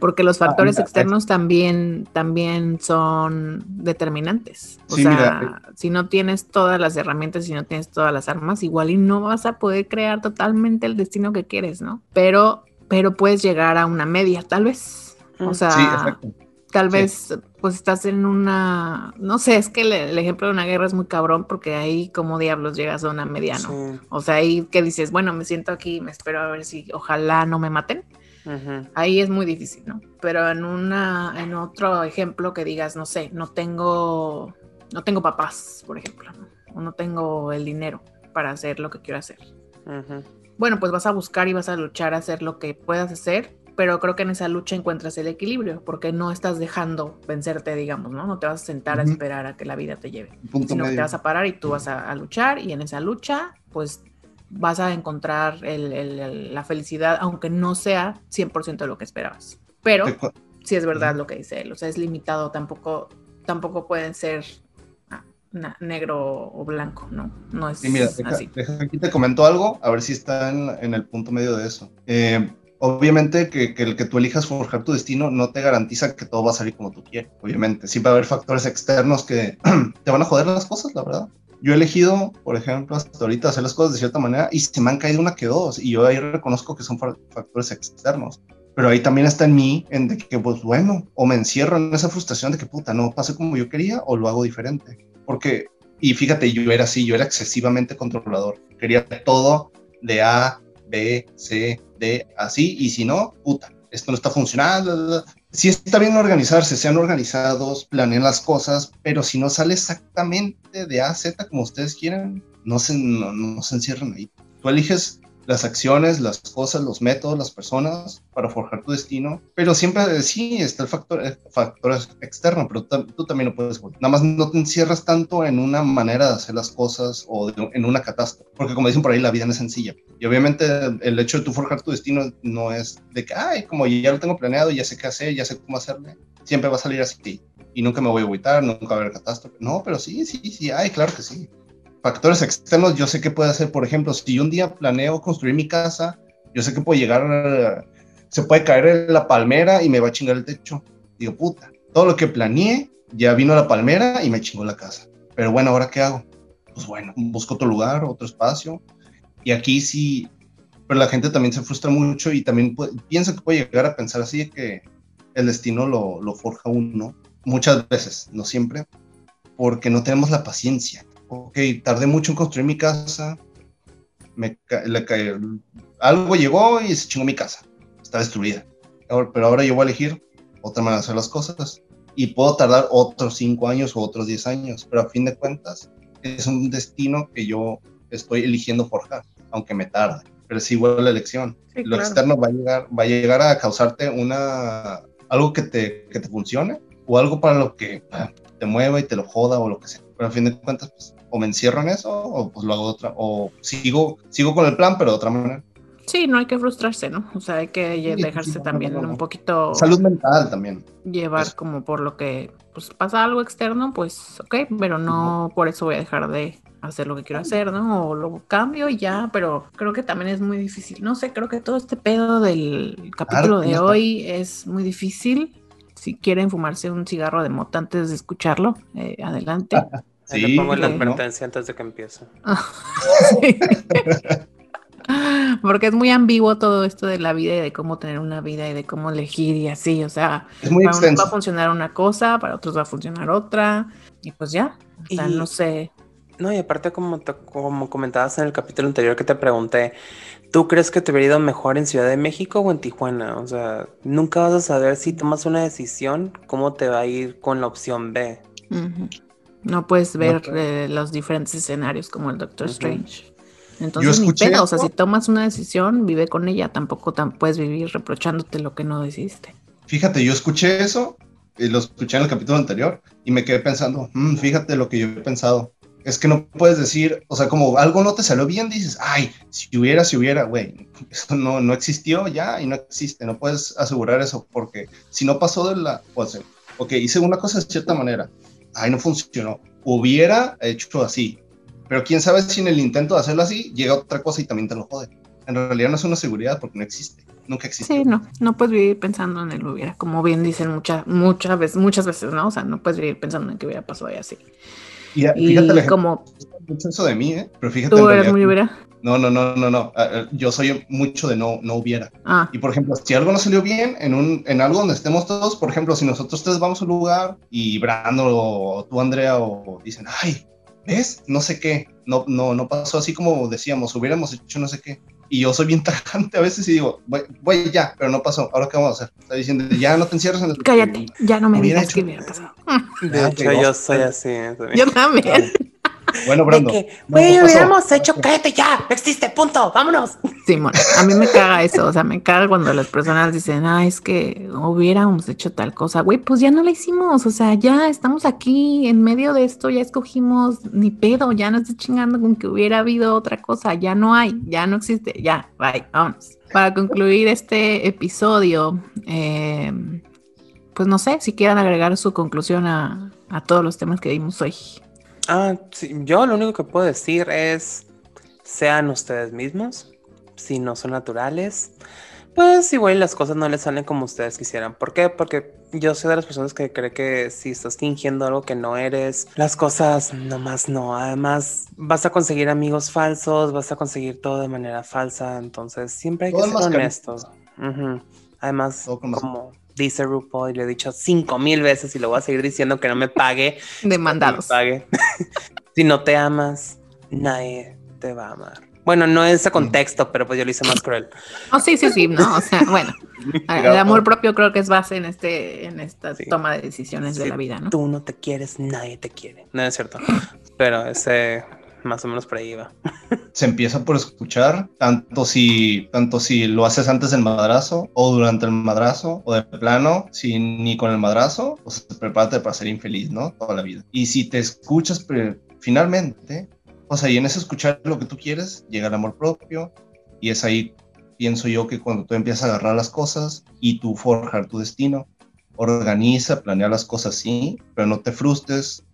Porque los ah, factores externos también, también son determinantes. O sea, si no tienes todas las herramientas, si no tienes todas las armas, igual y no vas a poder crear totalmente el destino que quieres, ¿no? Pero, pero puedes llegar a una media, tal vez. O sea, sí, tal vez pues estás en una, no sé, es que el, ejemplo de una guerra es muy cabrón porque ahí como diablos llegas a una mediano. O sea, ahí que dices, bueno, me siento aquí, me espero a ver si ojalá no me maten. Ahí es muy difícil, ¿no? Pero en una, en otro ejemplo que digas, no sé, no tengo, no tengo papás, por ejemplo, o no tengo el dinero para hacer lo que quiero hacer. Bueno, pues vas a buscar y vas a luchar a hacer lo que puedas hacer pero creo que en esa lucha encuentras el equilibrio, porque no estás dejando vencerte, digamos, ¿no? No te vas a sentar a esperar a que la vida te lleve, sino que te vas a parar y tú vas a, luchar y en esa lucha, pues vas a encontrar la felicidad, aunque no sea 100% de lo que esperabas. Pero si es verdad lo que dice él, o sea, es limitado, tampoco, tampoco pueden ser negro o blanco, ¿no? No es mira, así. aquí te comento algo, a ver si está en, el punto medio de eso. Eh, obviamente que, el que tú elijas forjar tu destino no te garantiza que todo va a salir como tú quieres, obviamente. Sí va a haber factores externos que te van a joder las cosas, la verdad. Yo he elegido, por ejemplo, hasta ahorita hacer las cosas de cierta manera y se me han caído una que dos y yo ahí reconozco que son factores externos. Pero ahí también está en mí, en de que, pues bueno, o me encierro en esa frustración de que puta, no pase como yo quería o lo hago diferente. Porque, y fíjate, yo era así, yo era excesivamente controlador. Quería todo de A, C, D, así, y si no, puta, esto no está funcionando. Si está bien organizarse, sean organizados, planeen las cosas, pero si no sale exactamente de A a Z como ustedes quieren, no se, no, no se encierran ahí. Tú eliges las acciones, las cosas, los métodos, las personas para forjar tu destino. Pero siempre sí está el factor, factor externo, pero tú también lo puedes. Nada más no te encierras tanto en una manera de hacer las cosas o en una catástrofe, porque como dicen por ahí, la vida no es sencilla. Y obviamente el hecho de tú forjar tu destino no es de que, ay, como ya lo tengo planeado, ya sé qué hacer, ya sé cómo hacerle, siempre va a salir así. Y nunca me voy a agüitar, nunca va a haber catástrofe. No, pero sí, sí, sí, ay, claro que sí factores externos, yo sé que puede hacer, por ejemplo, si un día planeo construir mi casa, yo sé que puede llegar, se puede caer la palmera y me va a chingar el techo. Digo, puta, todo lo que planeé, ya vino la palmera y me chingó la casa. Pero bueno, ¿ahora qué hago? Pues bueno, busco otro lugar, otro espacio. Y aquí sí, pero la gente también se frustra mucho y también piensa que puede llegar a pensar así, que el destino lo, lo forja uno, muchas veces, no siempre, porque no tenemos la paciencia ok, tardé mucho en construir mi casa, me le algo llegó y se chingó mi casa, está destruida. Pero ahora yo voy a elegir otra manera de hacer las cosas y puedo tardar otros cinco años o otros diez años, pero a fin de cuentas es un destino que yo estoy eligiendo forjar, aunque me tarde, pero es igual la elección. Lo externo va a llegar, va a llegar a causarte una algo que te, que te funcione o algo para lo que ah, te mueva y te lo joda o lo que sea. Pero a fin de cuentas, pues o me encierro en eso o pues lo hago de otra, o sigo, sigo con el plan, pero de otra manera. Sí, no hay que frustrarse, ¿no? O sea, hay que dejarse también un poquito... Salud mental también. Llevar como por lo que, pues pasa algo externo, pues ok, pero no por eso voy a dejar de hacer lo que quiero hacer, ¿no? O lo cambio y ya, pero creo que también es muy difícil. No sé, creo que todo este pedo del capítulo de hoy es muy difícil. Si quieren fumarse un cigarro de mota antes de escucharlo, eh, adelante. Sí, le pongo la advertencia antes de que empiece. Porque es muy ambiguo todo esto de la vida y de cómo tener una vida y de cómo elegir y así. O sea, para unos va a funcionar una cosa, para otros va a funcionar otra. Y pues ya. O sea, no sé. No, y aparte, como, como comentabas en el capítulo anterior que te pregunté, ¿tú crees que te hubiera ido mejor en Ciudad de México o en Tijuana? O sea, nunca vas a saber si tomas una decisión, cómo te va a ir con la opción B. No puedes ver eh, los diferentes escenarios como el Doctor Strange. Entonces, ni pedo, o sea, si tomas una decisión, vive con ella, tampoco puedes vivir reprochándote lo que no decidiste. Fíjate, yo escuché eso, y lo escuché en el capítulo anterior, y me quedé pensando, mm, fíjate lo que yo he pensado. Es que no puedes decir, o sea, como algo no te salió bien, dices, ay, si hubiera, si hubiera, güey, eso no, no existió ya y no existe, no puedes asegurar eso, porque si no pasó de la, pues, ok, hice una cosa de cierta manera, ay, no funcionó. Hubiera hecho así. Pero quién sabe si en el intento de hacerlo así llega otra cosa y también te lo jode. En realidad no es una seguridad porque no existe. Nunca existe. Sí, no, no puedes vivir pensando en el hubiera, como bien dicen muchas, muchas veces, muchas veces, ¿no? O sea, no puedes vivir pensando en que hubiera pasado y así. Y, fíjate, como mucho eso de mí, ¿eh? Pero fíjate. ¿Tú eres muy hubiera? No, no, no, no, no. Ah, ah, yo soy mucho de no, no hubiera. Ah. Y por ejemplo, si algo no salió bien en, un, en algo donde estemos todos, por ejemplo, si nosotros tres vamos a un lugar y Brando o tú, Andrea, o dicen, ay, ¿ves? No sé qué. No, no, no pasó así como decíamos, hubiéramos hecho no sé qué. Y yo soy bien tajante a veces y digo, voy, ya, pero no pasó. ¿Ahora qué vamos a hacer? Está diciendo, ya no te encierres en el. Cállate, ya no me digas que hubiera pasado. De hecho, yo soy así. ¿eh? Yo también. Bueno, Brando. Güey, hubiéramos hecho, cállate ya, existe, punto, vámonos. Simón, a mí me caga eso, o sea, me caga cuando las personas dicen, ah, es que hubiéramos hecho tal cosa, güey, pues ya no la hicimos, o sea, ya estamos aquí en medio de esto, ya escogimos, ni pedo, ya no estoy chingando con que hubiera habido otra cosa, ya no hay, ya no existe, ya, bye, vámonos. Para concluir este episodio, eh, pues no sé si quieran agregar su conclusión a, a todos los temas que dimos hoy. Ah, sí, yo lo único que puedo decir es, sean ustedes mismos, si no son naturales, pues igual las cosas no les salen como ustedes quisieran. ¿Por qué? Porque yo soy de las personas que cree que si estás fingiendo algo que no eres, las cosas nomás no. Además, vas a conseguir amigos falsos, vas a conseguir todo de manera falsa. Entonces, siempre hay que ser honesto. Además, como dice RuPaul, y le he dicho cinco mil veces y lo voy a seguir diciendo que no me pague. Demandados. pague. si no te amas, nadie te va a amar. Bueno, no en ese contexto, pero pues yo lo hice más cruel. Oh, sí, sí, sí, no, o sea, bueno, el amor propio creo que es base en este, en esta toma de decisiones de la vida, ¿no? Tú no te quieres, nadie te quiere. No es cierto, pero ese más o menos por ahí va. Se empieza por escuchar, tanto si, tanto si lo haces antes del madrazo o durante el madrazo o de plano, si ni con el madrazo, pues prepárate para ser infeliz, ¿no? Toda la vida. Y si te escuchas finalmente, o sea, y en ese escuchar lo que tú quieres, llega el amor propio y es ahí, pienso yo, que cuando tú empiezas a agarrar las cosas y tú forjar tu destino, organiza, planea las cosas sí, pero no te frustres,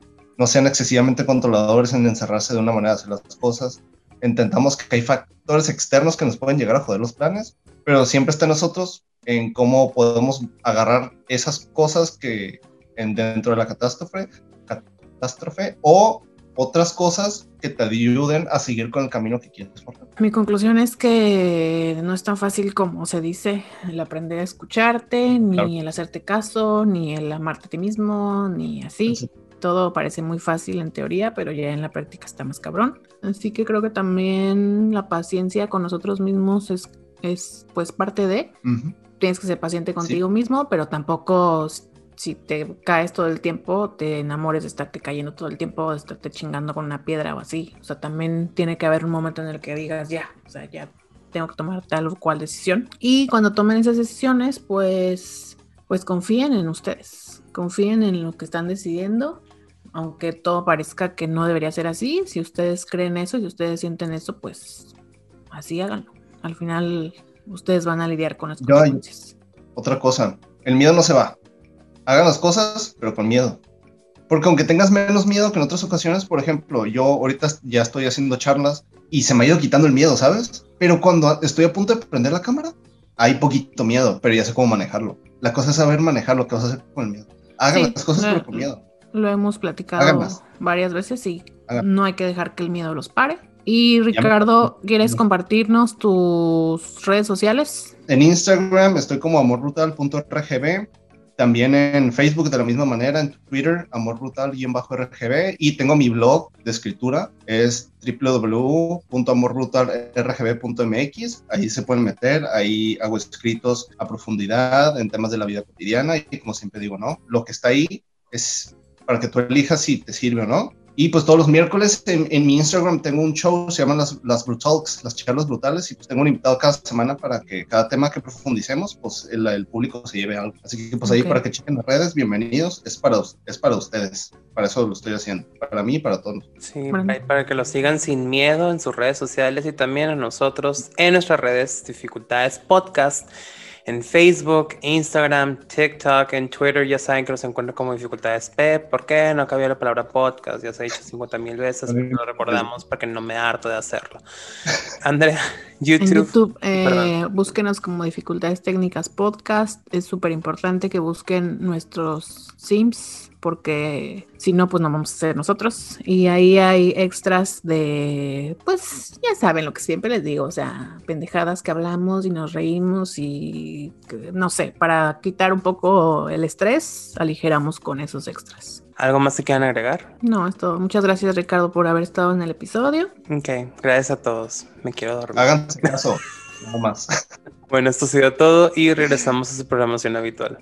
no sean excesivamente controladores en encerrarse de una manera de hacer las cosas. Intentamos que hay factores externos que nos pueden llegar a joder los planes, pero siempre está en nosotros en cómo podemos agarrar esas cosas que en, dentro de la catástrofe, catástrofe o otras cosas que te ayuden a seguir con el camino que quieres. Mi conclusión es que no es tan fácil como se dice el aprender a escucharte, ni el hacerte caso, ni el amarte a ti mismo, ni así. Todo parece muy fácil en teoría, pero ya en la práctica está más cabrón. Así que creo que también la paciencia con nosotros mismos es, es pues parte de. Tienes que ser paciente contigo mismo, pero tampoco si te caes todo el tiempo, te enamores de estarte cayendo todo el tiempo, de estarte chingando con una piedra o así. O sea, también tiene que haber un momento en el que digas, ya, o sea, ya tengo que tomar tal o cual decisión. Y cuando tomen esas decisiones, pues, pues confíen en ustedes, confíen en lo que están decidiendo. Aunque todo parezca que no debería ser así, si ustedes creen eso, si ustedes sienten eso, pues así háganlo. Al final, ustedes van a lidiar con las consecuencias. Otra cosa, el miedo no se va hagan las cosas, pero con miedo. Porque aunque tengas menos miedo que en otras ocasiones, por ejemplo, yo ahorita ya estoy haciendo charlas y se me ha ido quitando el miedo, ¿sabes? Pero cuando estoy a punto de prender la cámara, hay poquito miedo, pero ya sé cómo manejarlo. La cosa es saber manejar lo que vas a hacer con el miedo. Hagan las cosas, pero con miedo. Lo hemos platicado varias veces y no hay que dejar que el miedo los pare. Y Ricardo, ¿quieres compartirnos tus redes sociales? En Instagram estoy como amorrutal.rgb también en Facebook de la misma manera, en Twitter, Amor Brutal-RGB. Y tengo mi blog de escritura, es www.amorrutalrgb.mx. Ahí se pueden meter, ahí hago escritos a profundidad en temas de la vida cotidiana. Y como siempre digo, ¿no? Lo que está ahí es para que tú elijas si te sirve o no. Y pues todos los miércoles en, mi Instagram tengo un show, se llaman las, las Brutalks, las charlas brutales, y pues tengo un invitado cada semana para que cada tema que profundicemos, pues el, público se lleve algo. Así que pues ahí para que chequen las redes, bienvenidos, es para, es para ustedes, para eso lo estoy haciendo, para mí y para todos. Sí, para que lo sigan sin miedo en sus redes sociales y también a nosotros en nuestras redes Dificultades Podcast en Facebook, Instagram, TikTok, en Twitter ya saben que nos encuentran como dificultades P. ¿Por qué no cabía la palabra podcast? Ya se ha dicho 50 mil veces, pero lo recordamos porque no me harto de hacerlo. Andrea, YouTube. En YouTube, eh, búsquenos como dificultades técnicas podcast. Es súper importante que busquen nuestros Sims porque si no, pues no vamos a ser nosotros. Y ahí hay extras de, pues ya saben lo que siempre les digo, o sea, pendejadas que hablamos y nos reímos y no sé, para quitar un poco el estrés, aligeramos con esos extras. ¿Algo más que quieran agregar? No, es todo. Muchas gracias, Ricardo, por haber estado en el episodio. Ok, gracias a todos. Me quiero dormir. Háganse caso, no más. bueno, esto ha sido todo y regresamos a su programación habitual.